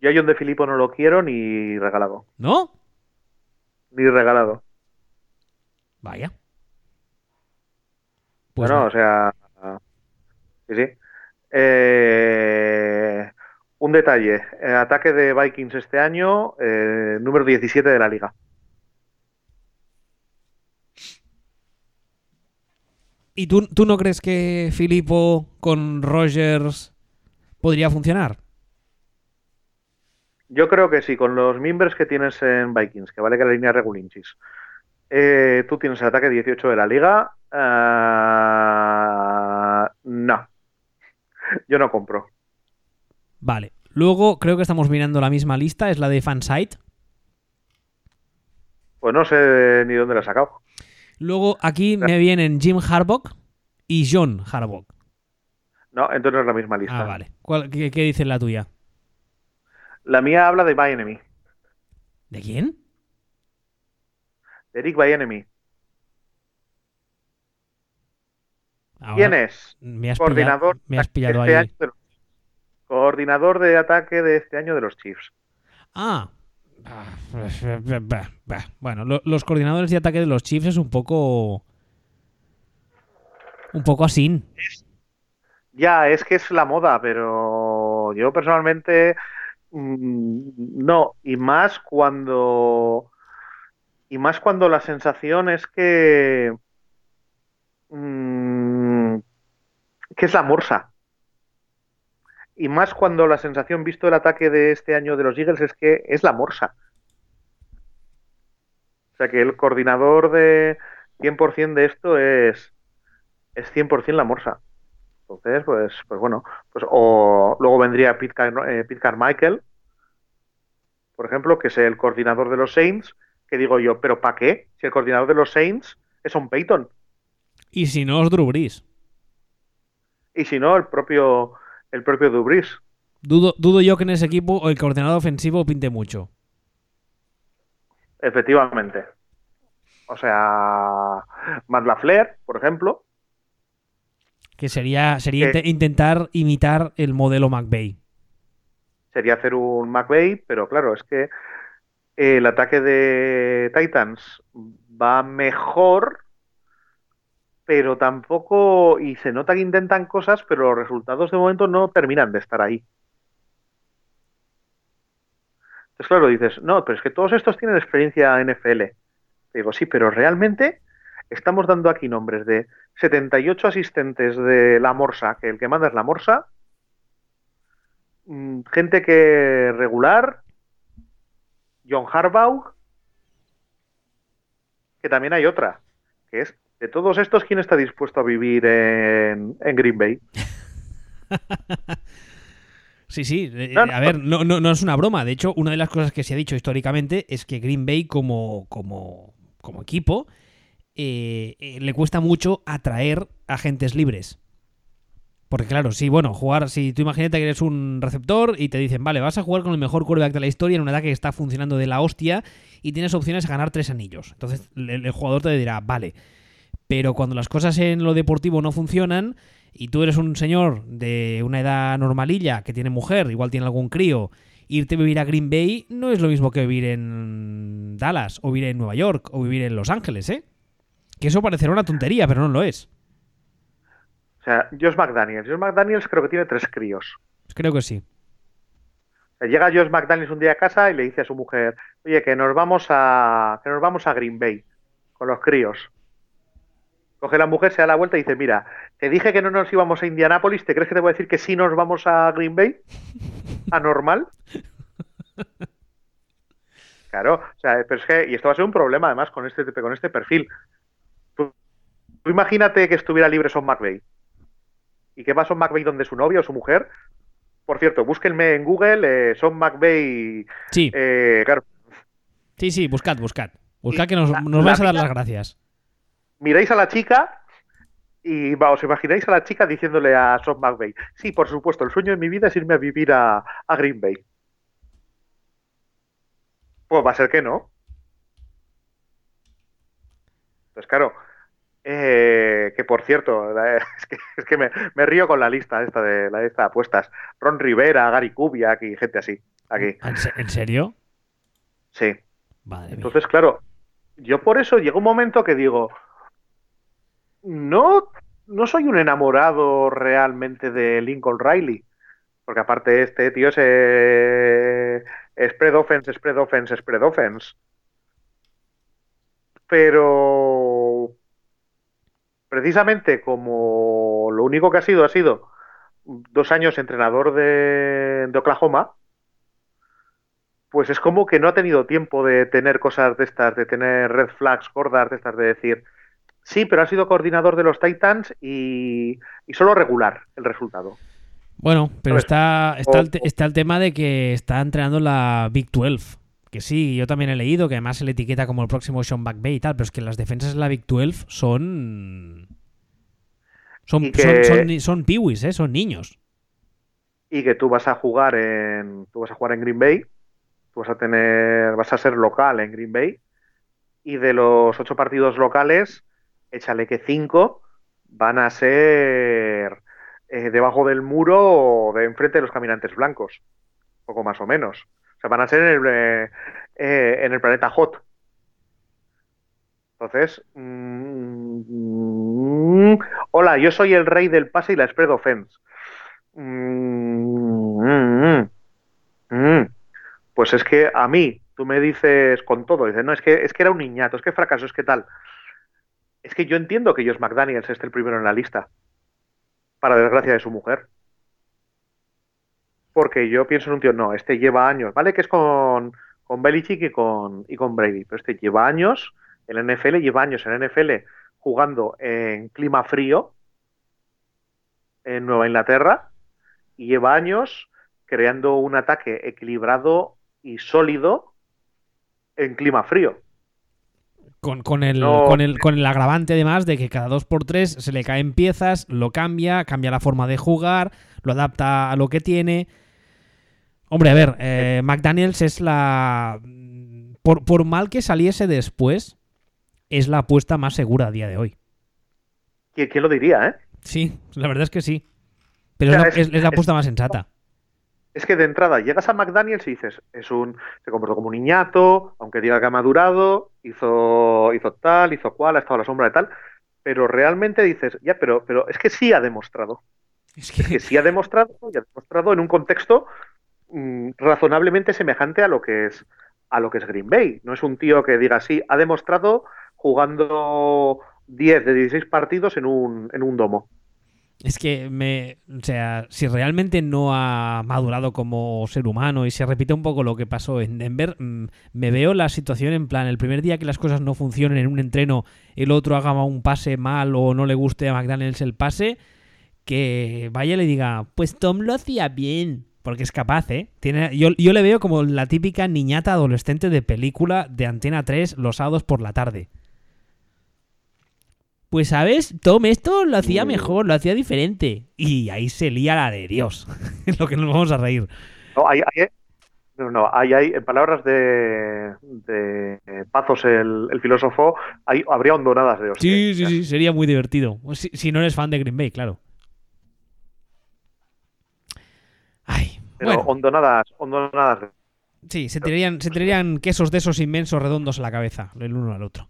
Speaker 2: Yo a John de Filippo no lo quiero ni regalado.
Speaker 1: ¿No?
Speaker 2: Ni regalado.
Speaker 1: Vaya. Pues
Speaker 2: bueno,
Speaker 1: no.
Speaker 2: o sea. Sí, sí. Eh, un detalle. eh, ataque de Vikings este año, eh, número 17 de la liga.
Speaker 1: ¿Y tú, tú no crees que Filippo con Rogers podría funcionar?
Speaker 2: Yo creo que sí, con los miembros que tienes en Vikings, que vale que la línea regulinchis. Eh, tú tienes el ataque 18 de la liga. ah, no. Yo no compro.
Speaker 1: Vale. Luego creo que estamos mirando la misma lista, es la de Fansite.
Speaker 2: Pues no sé ni dónde la he sacado.
Speaker 1: Luego aquí me vienen Jim Harbaugh y John Harbaugh.
Speaker 2: No, entonces no es la misma lista.
Speaker 1: Ah, vale. ¿Cuál- qué, qué dice la tuya?
Speaker 2: La mía habla de Enemy,
Speaker 1: ¿De quién?
Speaker 2: de Eric Enemy.
Speaker 1: Ahora
Speaker 2: ¿Quién es?
Speaker 1: Me has
Speaker 2: Coordinador
Speaker 1: pillado, me has pillado
Speaker 2: este
Speaker 1: ahí.
Speaker 2: año de los- Coordinador de ataque de este año de los Chiefs.
Speaker 1: Ah. Ah. Bueno, lo- los coordinadores de ataque de los Chiefs es un poco. Un poco así.
Speaker 2: Ya, es que es la moda, pero yo personalmente mm, no. Y más cuando. Y más cuando la sensación es que. mm, que es la morsa. Y más cuando la sensación, visto el ataque de este año de los Eagles, es que es la morsa. O sea que el coordinador de 100% de esto es, es 100% la morsa. Entonces, pues, pues bueno, pues o luego vendría Pete, Car- eh, Pete Carmichael, por ejemplo, que es el coordinador de los Saints, que digo yo, ¿pero para qué? Si el coordinador de los Saints es un Peyton.
Speaker 1: Y si no, es Drew Brees.
Speaker 2: Y si no, el propio, el propio Dubris.
Speaker 1: Dudo, dudo yo que en ese equipo el coordinador ofensivo pinte mucho.
Speaker 2: Efectivamente. O sea, Matt LaFleur, por ejemplo,
Speaker 1: Que sería, sería
Speaker 2: Que-
Speaker 1: intentar imitar el modelo McVeigh.
Speaker 2: sería hacer un McVay, pero claro, es que el ataque de Titans va mejor, pero tampoco, y se nota que intentan cosas, pero los resultados de momento no terminan de estar ahí. Entonces, claro, dices, no, pero es que todos estos tienen experiencia en NFL. Te digo, sí, pero realmente estamos dando aquí nombres de 78 asistentes de la Morsa, que el que manda es la Morsa, mm, gente que regular, John Harbaugh, que también hay otra, que es de todos estos, ¿quién está dispuesto a vivir en, en Green Bay?
Speaker 1: Sí, sí. eh,
Speaker 2: No, no.
Speaker 1: A ver, no, no, no es una broma. De hecho, una de las cosas que se ha dicho históricamente es que Green Bay como, como, como equipo eh, eh, le cuesta mucho atraer agentes libres. Porque claro, sí, bueno, jugar, si tú imagínate que eres un receptor y te dicen, vale, vas a jugar con el mejor quarterback de la historia en un ataque que está funcionando de la hostia y tienes opciones a ganar tres anillos. Entonces el, el jugador te dirá, vale, pero cuando las cosas en lo deportivo no funcionan y tú eres un señor de una edad normalilla que tiene mujer, igual tiene algún crío, irte a vivir a Green Bay no es lo mismo que vivir en Dallas o vivir en Nueva York o vivir en Los Ángeles, ¿eh? Que eso parecerá una tontería, pero no lo es.
Speaker 2: O sea, Josh McDaniels. Josh McDaniels creo que tiene tres críos.
Speaker 1: Creo que sí.
Speaker 2: Llega Josh McDaniels un día a casa y le dice a su mujer, oye, que nos vamos a, que nos vamos a Green Bay con los críos. Coge la mujer, se da la vuelta y dice, mira, te dije que no nos íbamos a Indianápolis, ¿te crees que te voy a decir que sí nos vamos a Green Bay? ¿Anormal? Claro, o sea, pero es que, y esto va a ser un problema además con este, con este perfil. Tú, tú imagínate que estuviera libre Son McVay. ¿Y qué va Son McVay donde su novia o su mujer? Por cierto, búsquenme en Google, eh, Son McVay,
Speaker 1: Sí,
Speaker 2: eh, claro,
Speaker 1: sí, sí, buscad, buscad. Buscad que nos, nos vais a dar las gracias.
Speaker 2: Miráis a la chica Y va, os imagináis a la chica diciéndole a Sean McVay, sí, por supuesto, el sueño de mi vida es irme a vivir a, a Green Bay. Pues va a ser que no. Pues claro, eh, que por cierto, es que, es que me, me, río con la lista esta de la lista de apuestas. Ron Rivera, Gary Kubiak y gente así. Aquí.
Speaker 1: ¿En serio?
Speaker 2: Sí.
Speaker 1: Madre
Speaker 2: Entonces, mía. claro, yo por eso llega un momento que digo, no, no soy un enamorado realmente de Lincoln Riley. Porque aparte este tío es eh, spread offense, spread offense, spread offense. Pero precisamente como lo único que ha sido ha sido dos años entrenador de, de, Oklahoma, pues es como que no ha tenido tiempo de tener cosas de estas, de tener red flags gordas, de estas, de decir, sí, pero ha sido coordinador de los Titans y, y solo regular el resultado.
Speaker 1: Bueno, pero está, está, el, está el tema de que está entrenando la Big 12. Que sí, yo también he leído que además se le etiqueta como el próximo Sean McVay y tal, pero es que las defensas de la Big 12 son. Son, que... son, son, son piwis, ¿eh? son niños.
Speaker 2: Y que tú vas a jugar en. Tú vas a jugar en Green Bay. Tú vas a tener. vas a ser local en Green Bay. Y de los ocho partidos locales, échale que cinco van a ser eh, debajo del muro o de enfrente de los caminantes blancos. Poco más o menos. O sea, van a ser en el, eh, eh, en el planeta Hot. Entonces, mmm, hola, yo soy el rey del pase y la spread offense. Mmm, mmm, pues es que a mí, tú me dices con todo, dices, no, es que, es que era un niñato, es que fracaso, es que tal. Es que yo entiendo que Josh McDaniels esté el primero en la lista, para desgracia de su mujer porque yo pienso en un tío, no, este lleva años, ¿vale? Que es con, con Belichick y con, y con Brady, pero este lleva años en NFL, lleva años en la NFL jugando en clima frío en Nueva Inglaterra y lleva años creando un ataque equilibrado y sólido en clima frío.
Speaker 1: Con, con, el, no, con, el, con el agravante además de que cada dos por tres se le caen piezas, lo cambia, cambia la forma de jugar, lo adapta a lo que tiene. Hombre, a ver, eh, McDaniels es la. Por, por, mal que saliese después, es la apuesta más segura a día de hoy.
Speaker 2: ¿Quién, lo diría, eh?
Speaker 1: Sí, la verdad es que sí. Pero o sea, es, la, es, es, la, apuesta más sensata.
Speaker 2: Es que de entrada llegas a McDaniels y dices, es un. Se comportó como un niñato, aunque diga que ha madurado, hizo, hizo tal, hizo cual, ha estado a la sombra de tal. Pero realmente dices, ya, pero, pero es que sí ha demostrado. Es que... es que sí ha demostrado, y ha demostrado en un contexto mm, razonablemente semejante a lo que es a lo que es Green Bay. No es un tío que diga sí, ha demostrado jugando 10 de 16 partidos en un, en un domo.
Speaker 1: Es que me. O sea, si realmente no ha madurado como ser humano y se repite un poco lo que pasó en Denver, mmm, me veo la situación en plan: el primer día que las cosas no funcionen en un entreno, el otro haga un pase mal o no le guste a McDaniels el pase, que vaya y le diga: Pues Tom lo hacía bien. Porque es capaz, ¿eh? Tiene, yo, yo le veo como la típica niñata adolescente de película de Antena 3 los sábados por la tarde. Pues, ¿sabes? Tom esto lo hacía mejor, lo hacía diferente. Y ahí se lía la de Dios. Es lo que nos vamos a reír.
Speaker 2: No, hay, hay, no, no, hay, hay, en palabras de, de Pazos, el, el filósofo, hay, habría hondonadas de hostia.
Speaker 1: Sí, sí, sí, sería muy divertido. Si, si, no eres fan de Green Bay, claro. Ay,
Speaker 2: Pero
Speaker 1: bueno.
Speaker 2: hondonadas, hondonadas.
Speaker 1: Sí, se tirarían, se tirarían quesos de esos inmensos redondos a la cabeza, el uno al otro.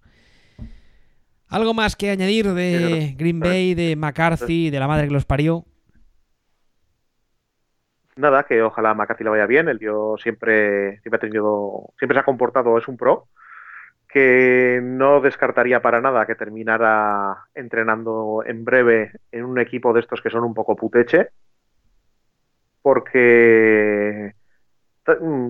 Speaker 1: ¿Algo más que añadir de Green Bay, de McCarthy, de la madre que los parió?
Speaker 2: Nada, que ojalá McCarthy le vaya bien. El tío siempre, siempre ha tenido, siempre se ha comportado, es un pro. Que no descartaría para nada que terminara entrenando en breve en un equipo de estos que son un poco puteche. Porque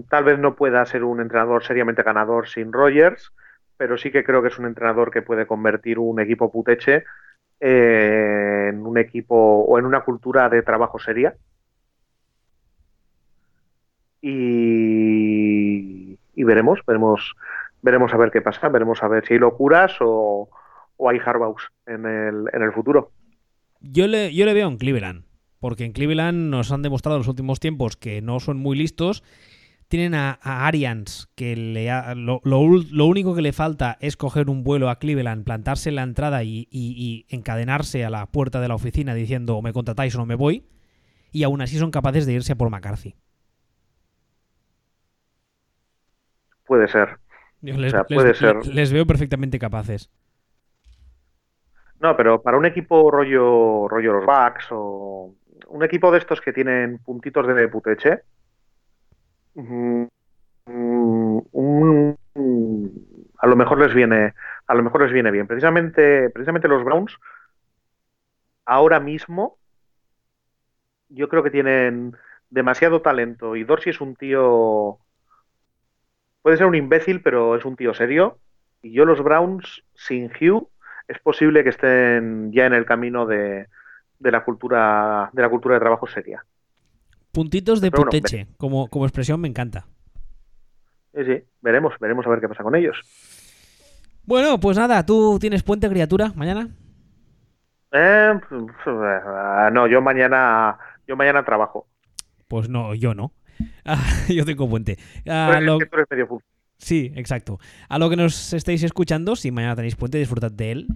Speaker 2: tal vez no pueda ser un entrenador seriamente ganador sin Rogers pero sí que creo que es un entrenador que puede convertir un equipo puteche eh, en un equipo o en una cultura de trabajo seria. Y, y, veremos, veremos, veremos a ver qué pasa, veremos a ver si hay locuras o, o hay Harbaus en el, en el futuro.
Speaker 1: Yo le, yo le veo en Cleveland, porque en Cleveland nos han demostrado en los últimos tiempos que no son muy listos. Tienen a, a Arians, que le ha- lo, lo único que le falta es coger un vuelo a Cleveland, plantarse en la entrada y, y- y encadenarse a la puerta de la oficina diciendo o me contratáis o no me voy. Y aún así son capaces de irse a por McCarthy.
Speaker 2: Puede ser.
Speaker 1: Yo les,
Speaker 2: sea,
Speaker 1: les-
Speaker 2: puede ser.
Speaker 1: les veo perfectamente capaces.
Speaker 2: No, pero para un equipo rollo, rollo los Bucks o un equipo de estos que tienen puntitos de puteche, mm, mm, a lo mejor les viene, a lo mejor les viene bien. Precisamente, precisamente los Browns, ahora mismo, yo creo que tienen demasiado talento y Dorsey es un tío, puede ser un imbécil, pero es un tío serio. Y yo los Browns sin Hugh es posible que estén ya en el camino de, de la cultura de la cultura de trabajo seria.
Speaker 1: Puntitos de
Speaker 2: bueno,
Speaker 1: puteche, como, como expresión me encanta.
Speaker 2: Sí, sí, veremos, veremos a ver qué pasa con ellos.
Speaker 1: Bueno, pues nada, ¿tú tienes puente, criatura, mañana?
Speaker 2: Eh, eh, no, yo mañana yo mañana trabajo.
Speaker 1: Pues no, yo no. Ah, yo tengo puente.
Speaker 2: Tú
Speaker 1: A
Speaker 2: eres-
Speaker 1: lo-. Sí, exacto. A lo que nos estáis escuchando, si mañana tenéis puente, disfrutad de él.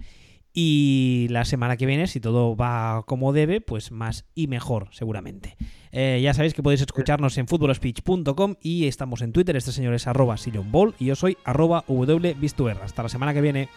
Speaker 1: Y la semana que viene, si todo va como debe, pues más y mejor, seguramente. Eh, ya sabéis que podéis escucharnos en footballspeech.com y estamos en Twitter. Este señor es arroba Sillon Ball y yo soy arroba. Hasta la semana que viene.